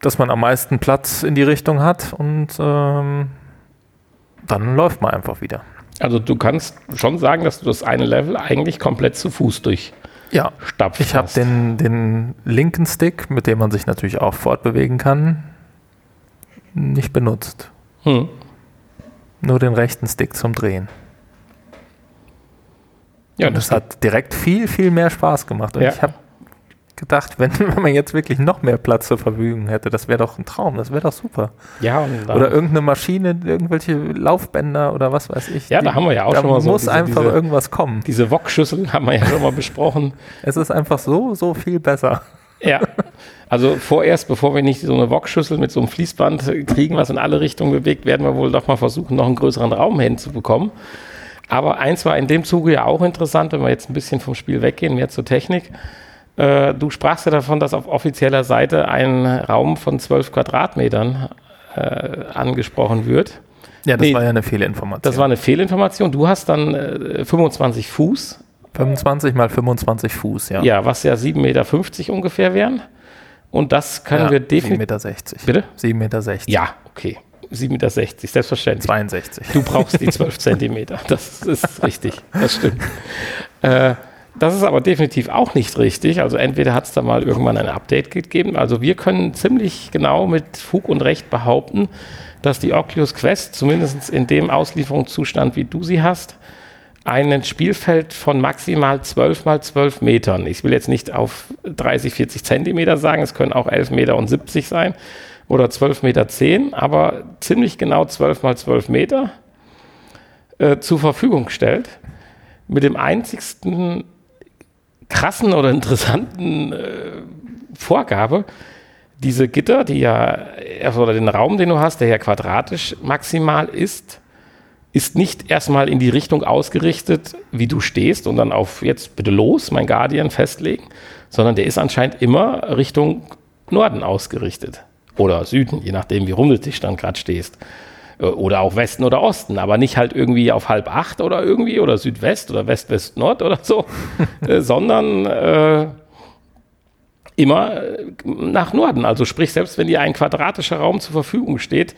B: dass man am meisten Platz in die Richtung hat und ähm, dann läuft man einfach wieder.
A: Also du kannst schon sagen, dass du das eine Level eigentlich komplett zu Fuß durch
B: ja, ich habe den, den linken Stick, mit dem man sich natürlich auch fortbewegen kann, nicht benutzt. Hm. Nur den rechten Stick zum Drehen. Ja, und das, das hat direkt viel, viel mehr Spaß gemacht. Und ja. ich habe gedacht, wenn, wenn man jetzt wirklich noch mehr Platz zur Verfügung hätte, das wäre doch ein Traum, das wäre doch super.
A: Ja,
B: oder irgendeine Maschine, irgendwelche Laufbänder oder was weiß ich.
A: Ja, die, da haben wir ja auch schon mal
B: so. muss diese, einfach diese, irgendwas kommen.
A: Diese Wokschüssel haben wir ja schon mal besprochen.
B: Es ist einfach so, so viel besser.
A: Ja, also vorerst, bevor wir nicht so eine Wokschüssel mit so einem Fließband kriegen, was in alle Richtungen bewegt, werden wir wohl doch mal versuchen, noch einen größeren Raum hinzubekommen. Aber eins war in dem Zuge ja auch interessant, wenn wir jetzt ein bisschen vom Spiel weggehen, mehr zur Technik. Äh, du sprachst ja davon, dass auf offizieller Seite ein Raum von 12 Quadratmetern äh, angesprochen wird.
B: Ja, das nee, war ja eine Fehlinformation.
A: Das war eine Fehlinformation. Du hast dann äh, 25 Fuß.
B: 25 mal 25 Fuß, ja.
A: Ja, was ja 7,50 Meter ungefähr wären. Und das können ja, wir definitiv.
B: 7,60 Meter.
A: Bitte?
B: 7,60 Meter.
A: Ja, okay. 7,60 Meter, selbstverständlich.
B: 62.
A: Du brauchst die 12 Zentimeter. Das ist richtig. Das stimmt. Äh, das ist aber definitiv auch nicht richtig. Also entweder hat es da mal irgendwann ein Update gegeben. Also wir können ziemlich genau mit Fug und Recht behaupten, dass die Oculus Quest zumindest in dem Auslieferungszustand, wie du sie hast, ein Spielfeld von maximal 12 mal 12 Metern. Ich will jetzt nicht auf 30, 40 Zentimeter sagen, es können auch 11 Meter und 70 sein oder 12 Meter 10, aber ziemlich genau 12 mal 12 Meter äh, zur Verfügung stellt. Mit dem einzigsten krassen oder interessanten äh, Vorgabe, diese Gitter, die ja, oder den Raum, den du hast, der ja quadratisch maximal ist, ist nicht erstmal in die Richtung ausgerichtet, wie du stehst und dann auf jetzt bitte los, mein Guardian festlegen, sondern der ist anscheinend immer Richtung Norden ausgerichtet. Oder Süden, je nachdem, wie rum du dich dann gerade stehst. Äh, oder auch Westen oder Osten, aber nicht halt irgendwie auf halb acht oder irgendwie oder Südwest oder West-West-Nord oder so, äh, sondern äh, immer äh, nach Norden. Also sprich, selbst wenn dir ein quadratischer Raum zur Verfügung steht,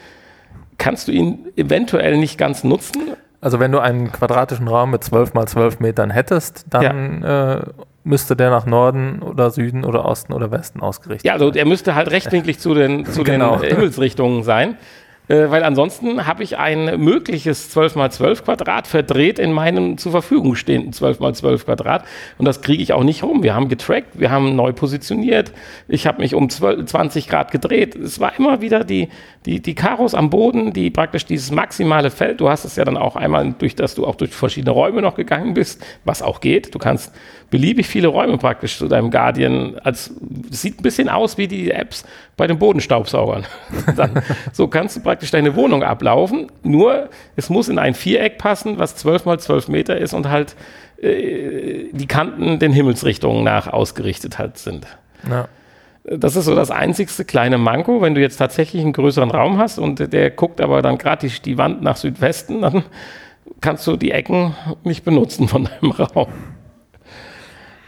A: kannst du ihn eventuell nicht ganz nutzen.
B: Also wenn du einen quadratischen Raum mit 12 mal 12 Metern hättest, dann ja. äh, müsste der nach Norden oder Süden oder Osten oder Westen ausgerichtet
A: sein. Ja, also der müsste halt rechtwinklig zu den, zu genau. den Himmelsrichtungen sein. Äh, weil ansonsten habe ich ein mögliches 12x12 Quadrat verdreht in meinem zur Verfügung stehenden 12x12 Quadrat und das kriege ich auch nicht rum. Wir haben getrackt, wir haben neu positioniert, ich habe mich um 12, 20 Grad gedreht. Es war immer wieder die, die, die Karos am Boden, die praktisch dieses maximale Feld, du hast es ja dann auch einmal durch, dass du auch durch verschiedene Räume noch gegangen bist, was auch geht. Du kannst beliebig viele Räume praktisch zu deinem Guardian. Als, sieht ein bisschen aus wie die Apps bei den Bodenstaubsaugern. Dann, so kannst du praktisch deine Wohnung ablaufen. Nur es muss in ein Viereck passen, was 12 mal 12 Meter ist und halt äh, die Kanten den Himmelsrichtungen nach ausgerichtet halt sind. Ja. Das ist so das einzigste kleine Manko. Wenn du jetzt tatsächlich einen größeren Raum hast und der guckt aber dann gerade die, die Wand nach Südwesten, dann kannst du die Ecken nicht benutzen von deinem Raum.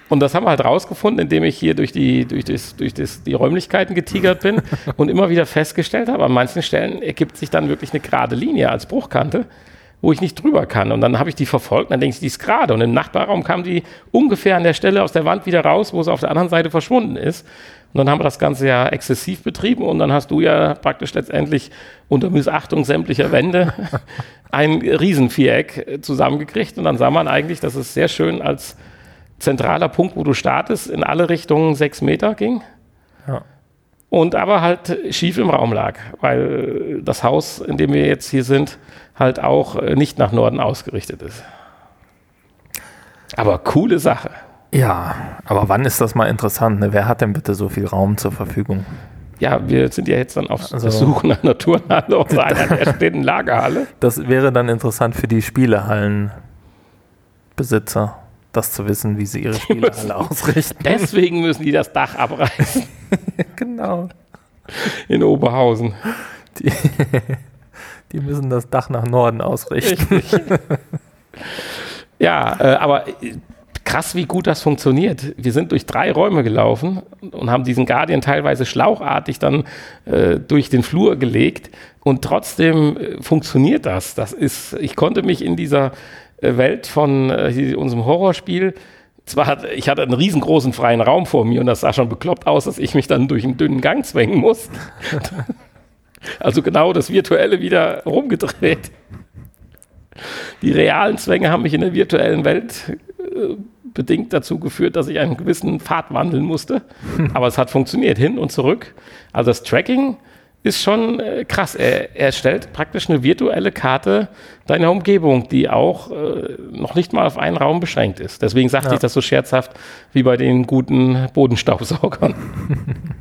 A: Und das haben wir halt rausgefunden, indem ich hier durch die, durch das, durch das, die Räumlichkeiten getigert bin und immer wieder festgestellt habe, an manchen Stellen ergibt sich dann wirklich eine gerade Linie als Bruchkante, wo ich nicht drüber kann. Und dann habe ich die verfolgt und dann denke ich, die ist gerade. Und im Nachbarraum kam die ungefähr an der Stelle aus der Wand wieder raus, wo sie auf der anderen Seite verschwunden ist. Und dann haben wir das Ganze ja exzessiv betrieben und dann hast du ja praktisch letztendlich unter Missachtung sämtlicher Wände ein Riesenviereck zusammengekriegt. Und dann sah man eigentlich, dass es sehr schön als zentraler Punkt, wo du startest, in alle Richtungen sechs Meter ging. Ja. Und aber halt schief im Raum lag, weil das Haus, in dem wir jetzt hier sind, halt auch nicht nach Norden ausgerichtet ist. Aber coole Sache.
B: Ja, aber wann ist das mal interessant? Ne? Wer hat denn bitte so viel Raum zur Verfügung?
A: Ja, wir sind ja jetzt dann auf also, der Suche nach einer Turnhalle oder einer der stehenden Lagerhalle.
B: Das wäre dann interessant für die Spielehallenbesitzer das zu wissen, wie sie ihre Spiele alle ausrichten.
A: Deswegen müssen die das Dach abreißen.
B: genau.
A: In Oberhausen.
B: Die, Die müssen das Dach nach Norden ausrichten.
A: ja, äh, aber krass, wie gut das funktioniert. Wir sind durch drei Räume gelaufen und haben diesen Guardian teilweise schlauchartig dann äh, durch den Flur gelegt und trotzdem äh, funktioniert das. Das ist, ich konnte mich in dieser äh, Welt von äh, unserem Horrorspiel zwar hat, ich hatte einen riesengroßen freien Raum vor mir und das sah schon bekloppt aus, dass ich mich dann durch einen dünnen Gang zwängen muss. also genau das Virtuelle wieder rumgedreht. Die realen Zwänge haben mich in der virtuellen Welt äh, bedingt dazu geführt, dass ich einen gewissen Pfad wandeln musste. Aber es hat funktioniert, hin und zurück. Also das Tracking ist schon äh, krass. Er, er, stellt praktisch eine virtuelle Karte deiner Umgebung, die auch äh, noch nicht mal auf einen Raum beschränkt ist. Deswegen sagte ja. ich das so scherzhaft wie bei den guten Bodenstaubsaugern.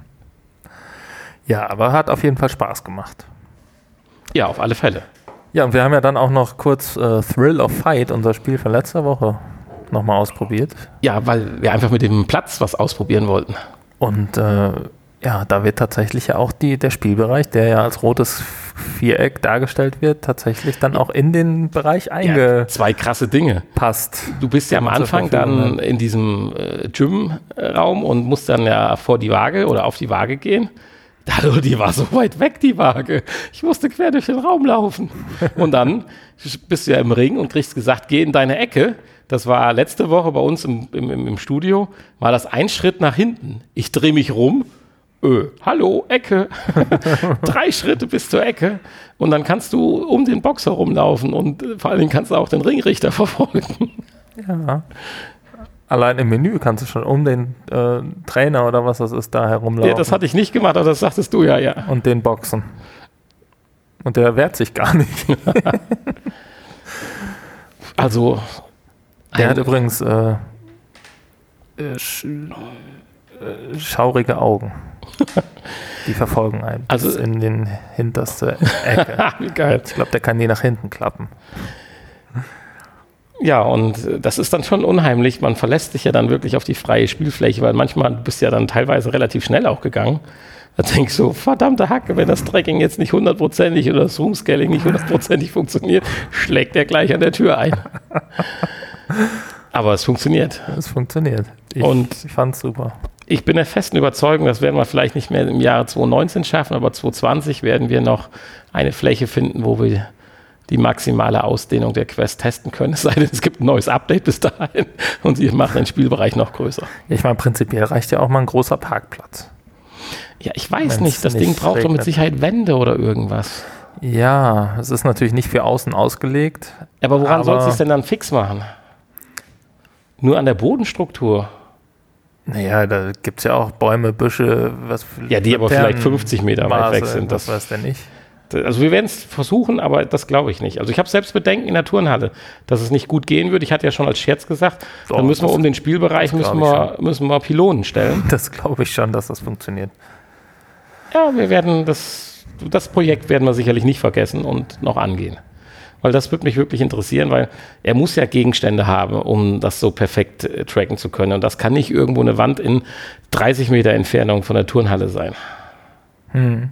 B: ja, aber hat auf jeden Fall Spaß gemacht.
A: Ja, auf alle Fälle.
B: Ja, und wir haben ja dann auch noch kurz äh, Thrill of Fight, unser Spiel von letzter Woche, nochmal ausprobiert.
A: Ja, weil wir einfach mit dem Platz was ausprobieren wollten.
B: Und äh, ja, da wird tatsächlich ja auch die, der Spielbereich, der ja als rotes Viereck dargestellt wird, tatsächlich dann auch in den Bereich eingepasst. Ja,
A: zwei krasse Dinge.
B: Passt.
A: Du bist ja am Anfang dann in diesem äh, Gym-Raum und musst dann ja vor die Waage oder auf die Waage gehen. Hallo, die war so weit weg, die Waage. Ich musste quer durch den Raum laufen. Und dann bist du ja im Ring und kriegst gesagt, geh in deine Ecke. Das war letzte Woche bei uns im, im, im Studio, war das ein Schritt nach hinten. Ich drehe mich rum, öh, hallo, Ecke. Drei Schritte bis zur Ecke. Und dann kannst du um den Box herumlaufen und äh, vor allen Dingen kannst du auch den Ringrichter verfolgen.
B: Ja. Allein im Menü kannst du schon um den äh, Trainer oder was das ist da herumlaufen. Ja,
A: das hatte ich nicht gemacht, aber das sagtest du ja, ja.
B: Und den Boxen. Und der wehrt sich gar nicht.
A: also
B: der hat übrigens äh, schaurige Augen. Die verfolgen einen
A: also
B: in den hinterste Ecke.
A: Wie geil.
B: Ich glaube, der kann die nach hinten klappen.
A: Ja, und das ist dann schon unheimlich. Man verlässt sich ja dann wirklich auf die freie Spielfläche, weil manchmal bist du ja dann teilweise relativ schnell auch gegangen. Da denkst du, verdammte Hacke, wenn das Tracking jetzt nicht hundertprozentig oder das Room-Scaling nicht hundertprozentig funktioniert, schlägt der gleich an der Tür ein. Aber es funktioniert.
B: Es funktioniert.
A: Ich, und ich fand es super. Ich bin der festen Überzeugung, das werden wir vielleicht nicht mehr im Jahre 2019 schaffen, aber 2020 werden wir noch eine Fläche finden, wo wir die maximale Ausdehnung der Quest testen können. Es sei denn, es gibt ein neues Update bis dahin und sie machen den Spielbereich noch größer.
B: Ich meine, prinzipiell reicht ja auch mal ein großer Parkplatz.
A: Ja, ich weiß Wenn's nicht. Das nicht Ding braucht doch mit Sicherheit Wände oder irgendwas.
B: Ja, es ist natürlich nicht für außen ausgelegt.
A: Aber woran soll es denn dann fix machen? Nur an der Bodenstruktur.
B: Naja, da gibt es ja auch Bäume, Büsche, was.
A: Ja, die aber vielleicht 50 Meter Maße, weit weg sind.
B: Das weiß der nicht.
A: Also wir werden es versuchen, aber das glaube ich nicht. Also ich habe selbst Bedenken in der Turnhalle, dass es nicht gut gehen würde. Ich hatte ja schon als Scherz gesagt, so, dann müssen wir um den Spielbereich müssen wir, müssen wir Pylonen stellen.
B: Das glaube ich schon, dass das funktioniert.
A: Ja, wir werden das, das Projekt werden wir sicherlich nicht vergessen und noch angehen weil das würde mich wirklich interessieren, weil er muss ja Gegenstände haben, um das so perfekt äh, tracken zu können. Und das kann nicht irgendwo eine Wand in 30 Meter Entfernung von der Turnhalle sein.
B: Hm.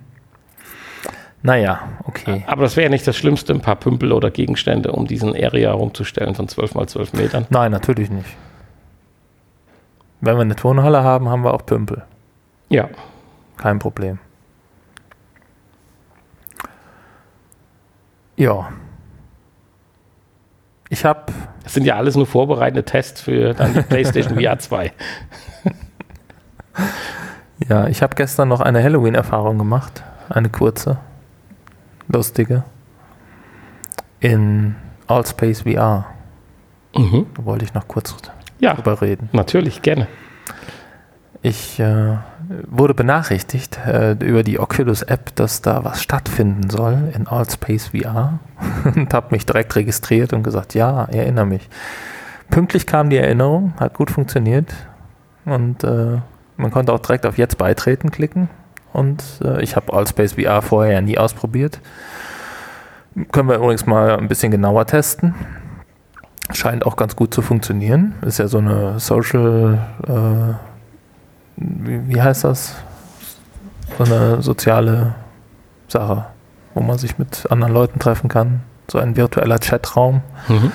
B: Naja, okay.
A: Aber das wäre ja nicht das Schlimmste, ein paar Pümpel oder Gegenstände, um diesen Area herumzustellen von 12 mal 12 Metern.
B: Nein, natürlich nicht. Wenn wir eine Turnhalle haben, haben wir auch Pümpel.
A: Ja.
B: Kein Problem. Ja. Ich habe.
A: Das sind ja alles nur vorbereitende Tests für dann die PlayStation VR 2.
B: Ja, ich habe gestern noch eine Halloween-Erfahrung gemacht. Eine kurze. Lustige. In Allspace VR. Mhm. Da wollte ich noch kurz
A: ja, drüber reden. Natürlich, gerne.
B: Ich äh, wurde benachrichtigt äh, über die Oculus-App, dass da was stattfinden soll in Allspace VR und habe mich direkt registriert und gesagt, ja, erinnere mich. Pünktlich kam die Erinnerung, hat gut funktioniert und äh, man konnte auch direkt auf Jetzt beitreten klicken und äh, ich habe Allspace VR vorher ja nie ausprobiert. Können wir übrigens mal ein bisschen genauer testen. Scheint auch ganz gut zu funktionieren. Ist ja so eine Social äh, wie, wie heißt das? So eine soziale Sache. wo man sich mit anderen Leuten treffen kann. So ein virtueller Chatraum. Mhm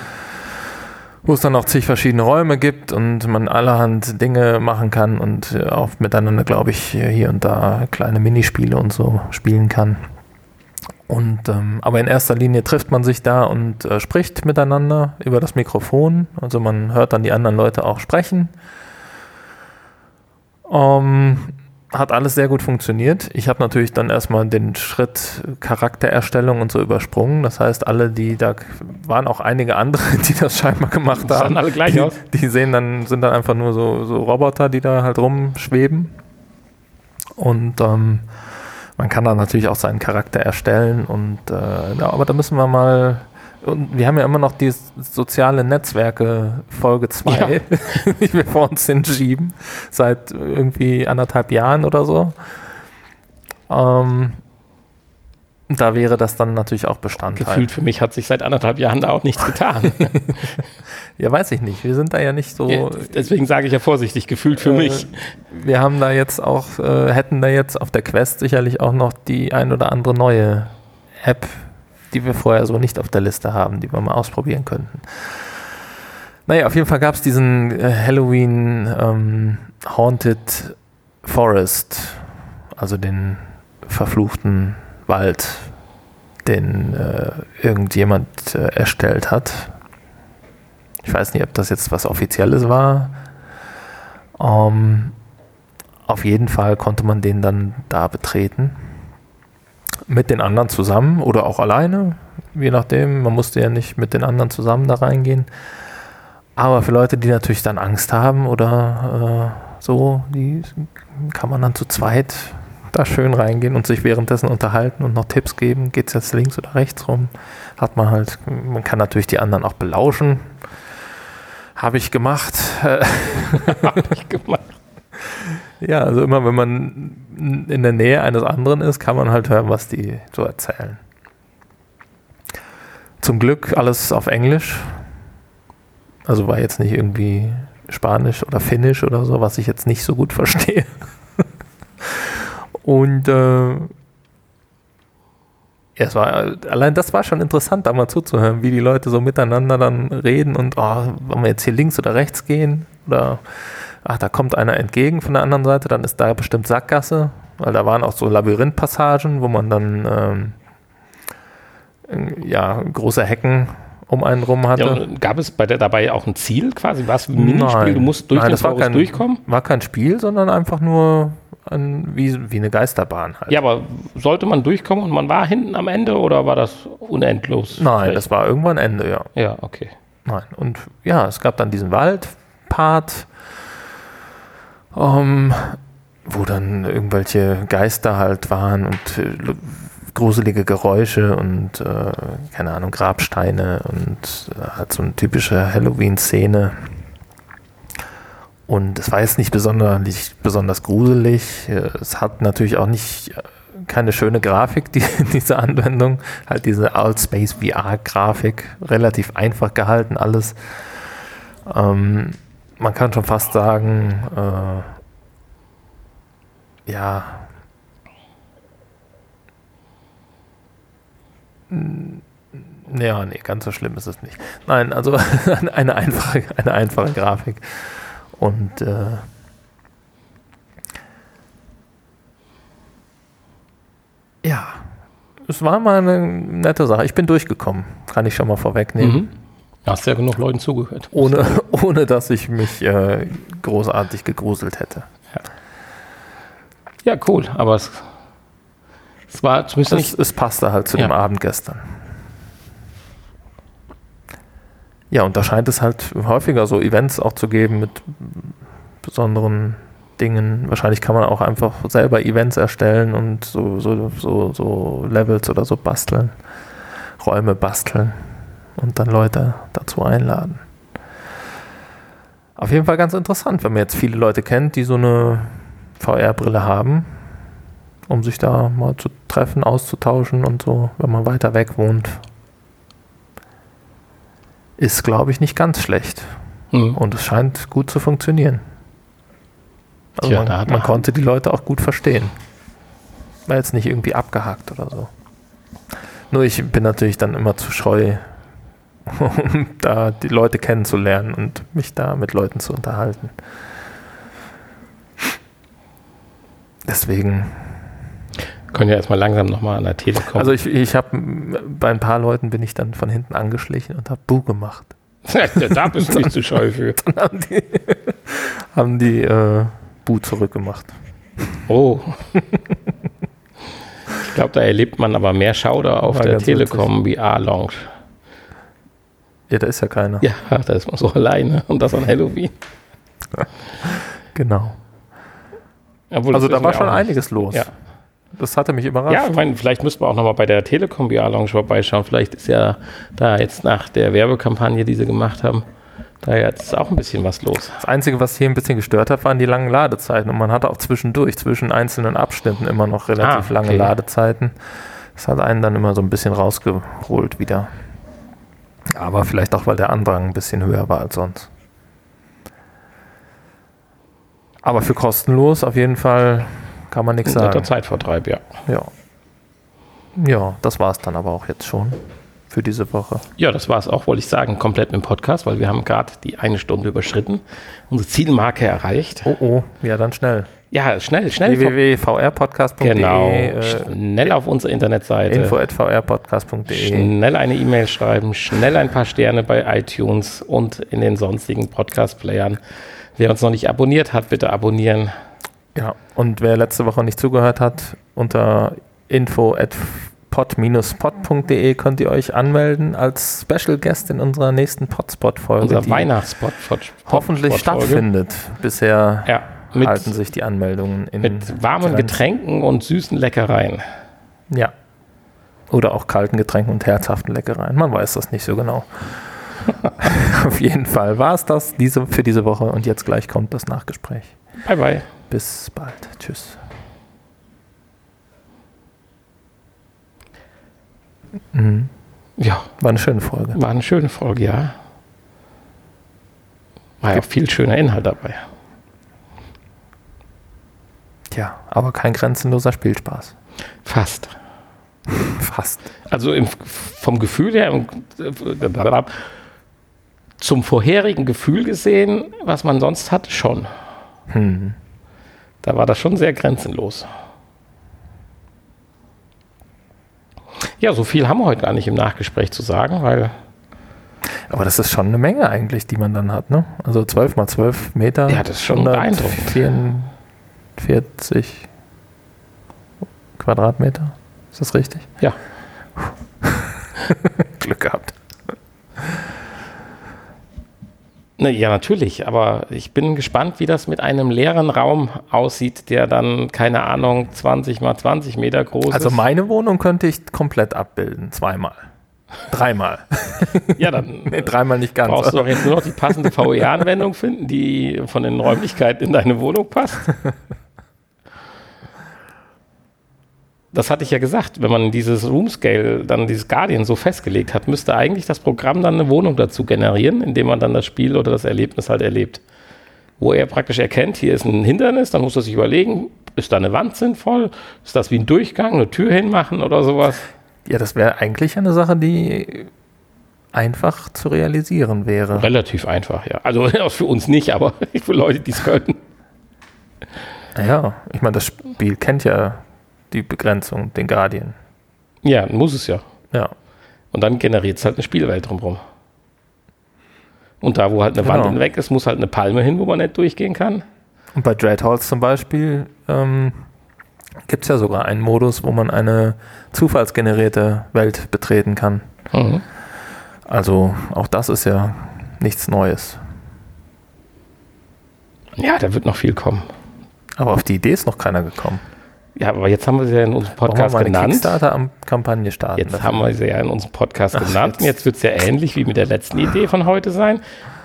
B: wo es dann auch zig verschiedene Räume gibt und man allerhand Dinge machen kann und auch miteinander, glaube ich, hier und da kleine Minispiele und so spielen kann. Und ähm, aber in erster Linie trifft man sich da und äh, spricht miteinander über das Mikrofon. Also man hört dann die anderen Leute auch sprechen. Ähm, hat alles sehr gut funktioniert. Ich habe natürlich dann erstmal den Schritt Charaktererstellung und so übersprungen. Das heißt, alle, die da waren auch einige andere, die das scheinbar gemacht das haben.
A: alle gleich
B: die,
A: aus.
B: Die sehen dann, sind dann einfach nur so, so Roboter, die da halt rumschweben. Und ähm, man kann dann natürlich auch seinen Charakter erstellen. Und äh, ja, aber da müssen wir mal und wir haben ja immer noch die soziale Netzwerke Folge 2, ja. die wir vor uns hinschieben, seit irgendwie anderthalb Jahren oder so. Ähm, da wäre das dann natürlich auch Bestandteil.
A: Gefühlt für mich hat sich seit anderthalb Jahren da auch nichts getan.
B: ja, weiß ich nicht. Wir sind da ja nicht so. Ja,
A: deswegen sage ich ja vorsichtig, gefühlt für äh, mich.
B: Wir haben da jetzt auch, äh, hätten da jetzt auf der Quest sicherlich auch noch die ein oder andere neue App die wir vorher so nicht auf der Liste haben, die wir mal ausprobieren könnten. Naja, auf jeden Fall gab es diesen äh, Halloween ähm, Haunted Forest, also den verfluchten Wald, den äh, irgendjemand äh, erstellt hat. Ich weiß nicht, ob das jetzt was Offizielles war. Ähm, auf jeden Fall konnte man den dann da betreten mit den anderen zusammen oder auch alleine, je nachdem. Man musste ja nicht mit den anderen zusammen da reingehen. Aber für Leute, die natürlich dann Angst haben oder äh, so, die kann man dann zu zweit da schön reingehen und sich währenddessen unterhalten und noch Tipps geben. Geht es jetzt links oder rechts rum? Hat man halt, man kann natürlich die anderen auch belauschen. Habe ich gemacht. Habe ich gemacht. Ja, also immer wenn man in der Nähe eines anderen ist, kann man halt hören, was die so erzählen. Zum Glück alles auf Englisch. Also war jetzt nicht irgendwie Spanisch oder Finnisch oder so, was ich jetzt nicht so gut verstehe. Und äh, ja, es war, allein das war schon interessant, da mal zuzuhören, wie die Leute so miteinander dann reden und oh, wollen wir jetzt hier links oder rechts gehen? Oder ach, da kommt einer entgegen von der anderen Seite, dann ist da bestimmt Sackgasse, weil da waren auch so Labyrinthpassagen, wo man dann ähm, ja, große Hecken um einen rum hatte. Ja,
A: gab es bei der dabei auch ein Ziel quasi? War es ein Minispiel? Nein,
B: du musst durch
A: nein,
B: das war kein, durchkommen? War kein Spiel, sondern einfach nur ein, wie, wie eine Geisterbahn
A: halt. Ja, aber sollte man durchkommen und man war hinten am Ende oder war das unendlos?
B: Nein, vielleicht? das war irgendwann Ende, ja.
A: Ja, okay.
B: Nein, und ja, es gab dann diesen Waldpart, um, wo dann irgendwelche Geister halt waren und äh, gruselige Geräusche und äh, keine Ahnung, Grabsteine und äh, halt so eine typische Halloween-Szene. Und es war jetzt nicht besonders, besonders gruselig. Es hat natürlich auch nicht äh, keine schöne Grafik, die, diese Anwendung. Halt diese All-Space VR-Grafik. Relativ einfach gehalten alles. Ähm, man kann schon fast sagen, äh, ja, ja, nee, ganz so schlimm ist es nicht. Nein, also eine einfache, eine einfache Grafik. Und äh, ja, es war mal eine nette Sache. Ich bin durchgekommen, kann ich schon mal vorwegnehmen. Mhm.
A: Hast ja genug Leuten zugehört.
B: Ohne, ohne dass ich mich äh, großartig gegruselt hätte.
A: Ja, ja cool, aber es, es war zumindest
B: es, nicht. Es passte halt zu ja. dem Abend gestern. Ja, und da scheint es halt häufiger so Events auch zu geben mit besonderen Dingen. Wahrscheinlich kann man auch einfach selber Events erstellen und so, so, so, so Levels oder so basteln, Räume basteln und dann Leute dazu einladen. Auf jeden Fall ganz interessant, wenn man jetzt viele Leute kennt, die so eine VR-Brille haben, um sich da mal zu treffen, auszutauschen und so, wenn man weiter weg wohnt. Ist, glaube ich, nicht ganz schlecht. Mhm. Und es scheint gut zu funktionieren. Also Tja, man, man konnte die Leute auch gut verstehen. War jetzt nicht irgendwie abgehakt oder so. Nur ich bin natürlich dann immer zu scheu, um da die Leute kennenzulernen und mich da mit Leuten zu unterhalten. Deswegen.
A: Können ja erstmal langsam nochmal an der Telekom.
B: Also ich, ich habe bei ein paar Leuten bin ich dann von hinten angeschlichen und habe Bu gemacht.
A: da bist du nicht zu scheu für.
B: Dann haben die, haben die äh, Bu zurückgemacht.
A: Oh. ich glaube, da erlebt man aber mehr Schauder auf
B: War
A: der Telekom VR Lounge.
B: Ja, da ist ja keiner.
A: Ja, da ist man so alleine und das an Halloween.
B: Genau.
A: Obwohl,
B: Also da war schon einiges los.
A: Ja.
B: Das hatte mich überrascht.
A: Ja, ich meine, vielleicht müssten wir auch nochmal bei der Telekom VR Lounge vorbeischauen. Vielleicht ist ja da jetzt nach der Werbekampagne, die sie gemacht haben, da jetzt auch ein bisschen was los.
B: Das Einzige, was hier ein bisschen gestört hat, waren die langen Ladezeiten. Und man hatte auch zwischendurch, zwischen einzelnen Abschnitten immer noch relativ
A: Ah,
B: lange
A: okay.
B: Ladezeiten. Das hat einen dann immer so ein bisschen rausgeholt wieder. Aber vielleicht auch, weil der Andrang ein bisschen höher war als sonst. Aber für kostenlos auf jeden Fall kann man nichts
A: Ein netter
B: sagen.
A: Zeitvertreib, ja.
B: Ja. ja, das war es dann aber auch jetzt schon für diese Woche.
A: Ja, das war es auch, wollte ich sagen, komplett mit dem Podcast, weil wir haben gerade die eine Stunde überschritten, unsere Zielmarke erreicht.
B: Oh oh, ja dann schnell.
A: Ja, schnell, schnell.
B: www.vrpodcast.de
A: genau,
B: äh,
A: schnell auf unsere Internetseite.
B: info.vrpodcast.de
A: Schnell eine E-Mail schreiben, schnell ein paar Sterne bei iTunes und in den sonstigen Podcast-Playern. Wer uns noch nicht abonniert hat, bitte abonnieren.
B: Ja, und wer letzte Woche nicht zugehört hat, unter info.pod-pod.de könnt ihr euch anmelden als Special Guest in unserer nächsten Podspot-Folge,
A: Unser
B: die
A: Weihnachtsspot.
B: hoffentlich stattfindet. Bisher
A: Ja, mit,
B: halten sich die Anmeldungen in
A: mit warmen
B: Grenzen.
A: Getränken und süßen Leckereien.
B: Ja. Oder auch kalten Getränken und herzhaften Leckereien. Man weiß das nicht so genau. Auf jeden Fall war es das diese, für diese Woche und jetzt gleich kommt das Nachgespräch.
A: Bye, bye.
B: Bis bald. Tschüss. Mhm.
A: Ja,
B: War eine schöne Folge.
A: war eine schöne Folge, ja. War ja viel schöner Inhalt dabei.
B: Tja, aber kein grenzenloser Spielspaß.
A: Fast.
B: Fast.
A: Also im, vom Gefühl her, im, zum vorherigen Gefühl gesehen, was man sonst hat, schon.
B: Hm.
A: Da war das schon sehr grenzenlos. Ja, so viel haben wir heute gar nicht im Nachgespräch zu sagen, weil
B: Aber das ist schon eine Menge eigentlich, die man dann hat, ne? Also 12 mal 12 Meter.
A: Ja, das ist schon beeindruckend.
B: 44 Quadratmeter. Ist das richtig?
A: Ja.
B: Glück gehabt.
A: Ne, ja, natürlich, aber ich bin gespannt, wie das mit einem leeren Raum aussieht, der dann, keine Ahnung, 20 mal 20 Meter groß
B: Also
A: ist.
B: meine Wohnung könnte ich komplett abbilden. Zweimal. Dreimal.
A: Ja, dann
B: Nee, dreimal nicht ganz.
A: brauchst du doch jetzt nur noch die passende VR-Anwendung finden, die von den Räumlichkeiten in deine Wohnung passt. Das hatte ich ja gesagt, wenn man dieses Room Scale, dann dieses Guardian so festgelegt hat, müsste eigentlich das Programm dann eine Wohnung dazu generieren, indem man dann das Spiel oder das Erlebnis halt erlebt. Wo er praktisch erkennt, hier ist ein Hindernis, dann muss er sich überlegen, ist da eine Wand sinnvoll? Ist das wie ein Durchgang, eine Tür hinmachen oder sowas?
B: Ja, das wäre eigentlich eine Sache, die einfach zu realisieren wäre.
A: Relativ einfach, ja. Also für uns nicht, aber für Leute, die es können.
B: Ja, ich meine, das Spiel kennt ja die Begrenzung, den Guardian.
A: Ja, muss es ja.
B: Ja.
A: Und dann generiert es halt eine Spielwelt drumherum. Und da, wo halt eine
B: Genau.
A: Wand weg ist, muss halt eine Palme hin, wo man nicht durchgehen kann.
B: Und bei Dreadhalls zum Beispiel ähm, gibt es ja sogar einen Modus, wo man eine zufallsgenerierte Welt betreten kann.
A: Mhm.
B: Also auch das ist ja nichts Neues.
A: Ja, da wird noch viel kommen.
B: Aber auf die Idee ist noch keiner gekommen.
A: Ja, aber jetzt haben wir sie ja in unserem Podcast
B: wir mal
A: genannt.
B: Kickstarter-Kampagne starten.
A: Jetzt haben wir sie ja in unserem Podcast
B: Ach,
A: genannt.
B: jetzt.
A: Und jetzt wird es ja ähnlich wie mit der letzten Idee von heute sein.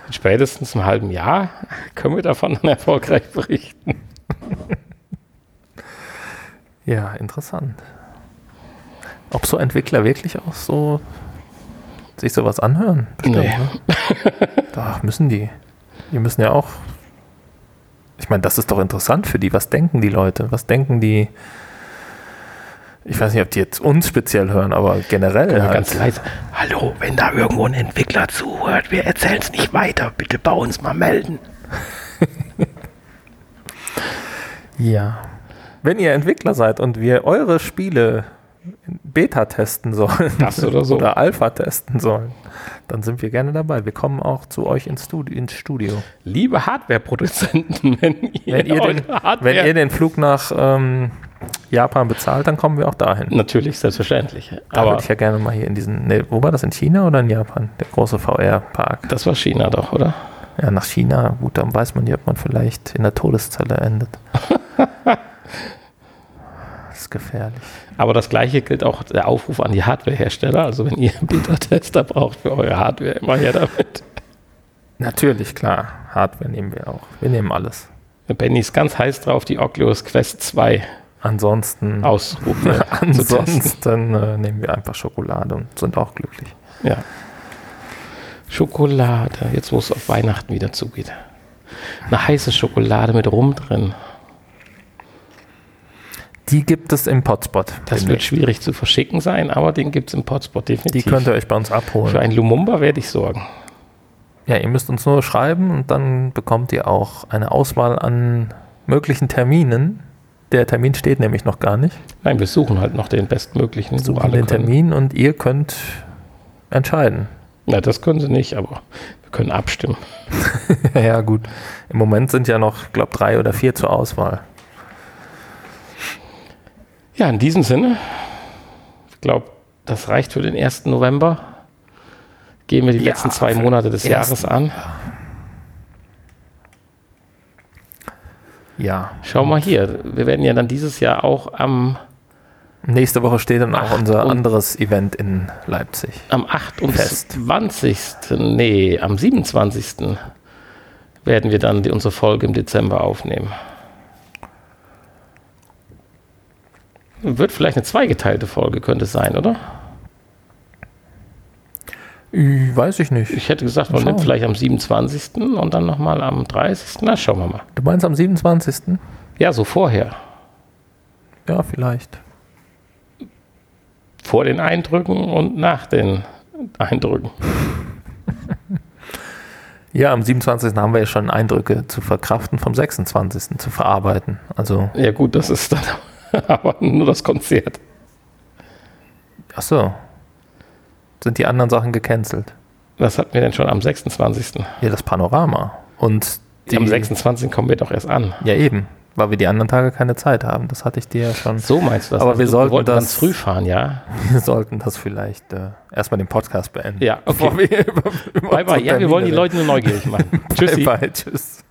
A: In spätestens einem halben Jahr können wir davon dann erfolgreich berichten.
B: Ja, interessant. Ob so Entwickler wirklich auch so sich sowas anhören? Bestimmt,
A: Nee.
B: ne? Doch, müssen die. Die müssen ja auch. Ich meine, das ist doch interessant für die. Was denken die Leute? Was denken die Ich weiß nicht, ob die jetzt uns speziell hören, aber generell.
A: Wir
B: halt.
A: ganz leise. Hallo, wenn da irgendwo ein Entwickler zuhört, wir erzählen es nicht weiter. Bitte bei uns mal melden.
B: Ja. Wenn ihr Entwickler seid und wir eure Spiele Beta testen sollen
A: Das oder so.
B: oder Alpha testen sollen, dann sind wir gerne dabei. Wir kommen auch zu euch ins Studio. Ins Studio.
A: Liebe Hardware-Produzenten, wenn ihr,
B: Wenn, ihr den,
A: eure Hardware
B: wenn ihr den Flug nach ähm, Japan bezahlt, dann kommen wir auch dahin.
A: Natürlich, selbstverständlich.
B: Da
A: Aber
B: würde ich ja gerne mal hier in diesen, ne, wo war das, in China oder in Japan? Der große VR-Park.
A: das war China doch, oder?
B: Ja, nach China, gut, dann weiß man nicht, ob man vielleicht in der Todeszelle endet. ist gefährlich.
A: Aber das gleiche gilt auch der Aufruf an die Hardware-Hersteller. Also wenn ihr Beta-Tester braucht für eure Hardware, immer her damit.
B: Natürlich, klar. Hardware nehmen wir auch. Wir nehmen alles.
A: Benny ist ganz heiß drauf, die Oculus Quest 2
B: Ansonsten,
A: testen.
B: ansonsten äh, nehmen wir einfach Schokolade und sind auch glücklich.
A: Ja. Schokolade, jetzt wo es auf Weihnachten wieder zugeht. Eine heiße Schokolade mit Rum drin.
B: Die gibt es im Potspot.
A: Das wird
B: demnächst.
A: schwierig zu verschicken sein, aber den gibt es im Potspot
B: Die
A: definitiv.
B: könnt ihr euch bei uns
A: Für
B: abholen.
A: einen Lumumba werde ich sorgen.
B: Ja, ihr müsst uns nur schreiben und dann bekommt ihr auch eine Auswahl an möglichen Terminen. Der Termin steht nämlich noch gar nicht.
A: Nein, wir suchen halt noch den bestmöglichen. wo
B: Suchen den
A: können.
B: Termin und ihr könnt entscheiden.
A: Ja, das können sie nicht, aber wir können abstimmen.
B: ja, gut. Im Moment sind ja noch, ich glaube, drei oder vier zur Auswahl.
A: Ja, in diesem Sinne, ich glaube, das reicht für den 1. November. Gehen wir die
B: Ja,
A: letzten zwei Monate des Jahres an.
B: Ja.
A: Schau mal hier, wir werden ja dann dieses Jahr auch am,
B: Nächste Woche steht dann auch unser anderes Event in Leipzig.
A: am 28. Nee, am 27. werden wir dann die, unsere Folge im Dezember aufnehmen. Wird vielleicht eine zweigeteilte Folge, könnte es sein, oder?
B: Weiß ich nicht.
A: Ich hätte gesagt, man nimmt vielleicht am 27. und dann nochmal am 30. Na, schauen wir mal.
B: Du meinst am 27.?
A: Ja, so vorher.
B: Ja, vielleicht.
A: Vor den Eindrücken und nach den Eindrücken.
B: Ja, am 27. haben wir ja schon Eindrücke zu verkraften, vom 26. zu verarbeiten. Also,
A: Ja, gut, das ist dann aber nur das Konzert.
B: ach so. Sind die anderen Sachen gecancelt?
A: Was hatten wir denn schon am 26.?
B: Ja, das Panorama. Und die,
A: Am 26. kommen wir doch erst an.
B: Ja, eben. Weil wir die anderen Tage keine Zeit haben. Das hatte ich dir ja schon.
A: So meinst du das?
B: Aber
A: Also
B: wir sollten
A: wollten
B: das-
A: ganz früh fahren, ja?
B: Wir sollten das vielleicht äh, erstmal den Podcast beenden.
A: Ja, okay.
B: Wir über, über
A: Bye, bye. Ja, wir wollen die Leute nur neugierig machen. Tschüssi.
B: Bye, bye. Tschüss.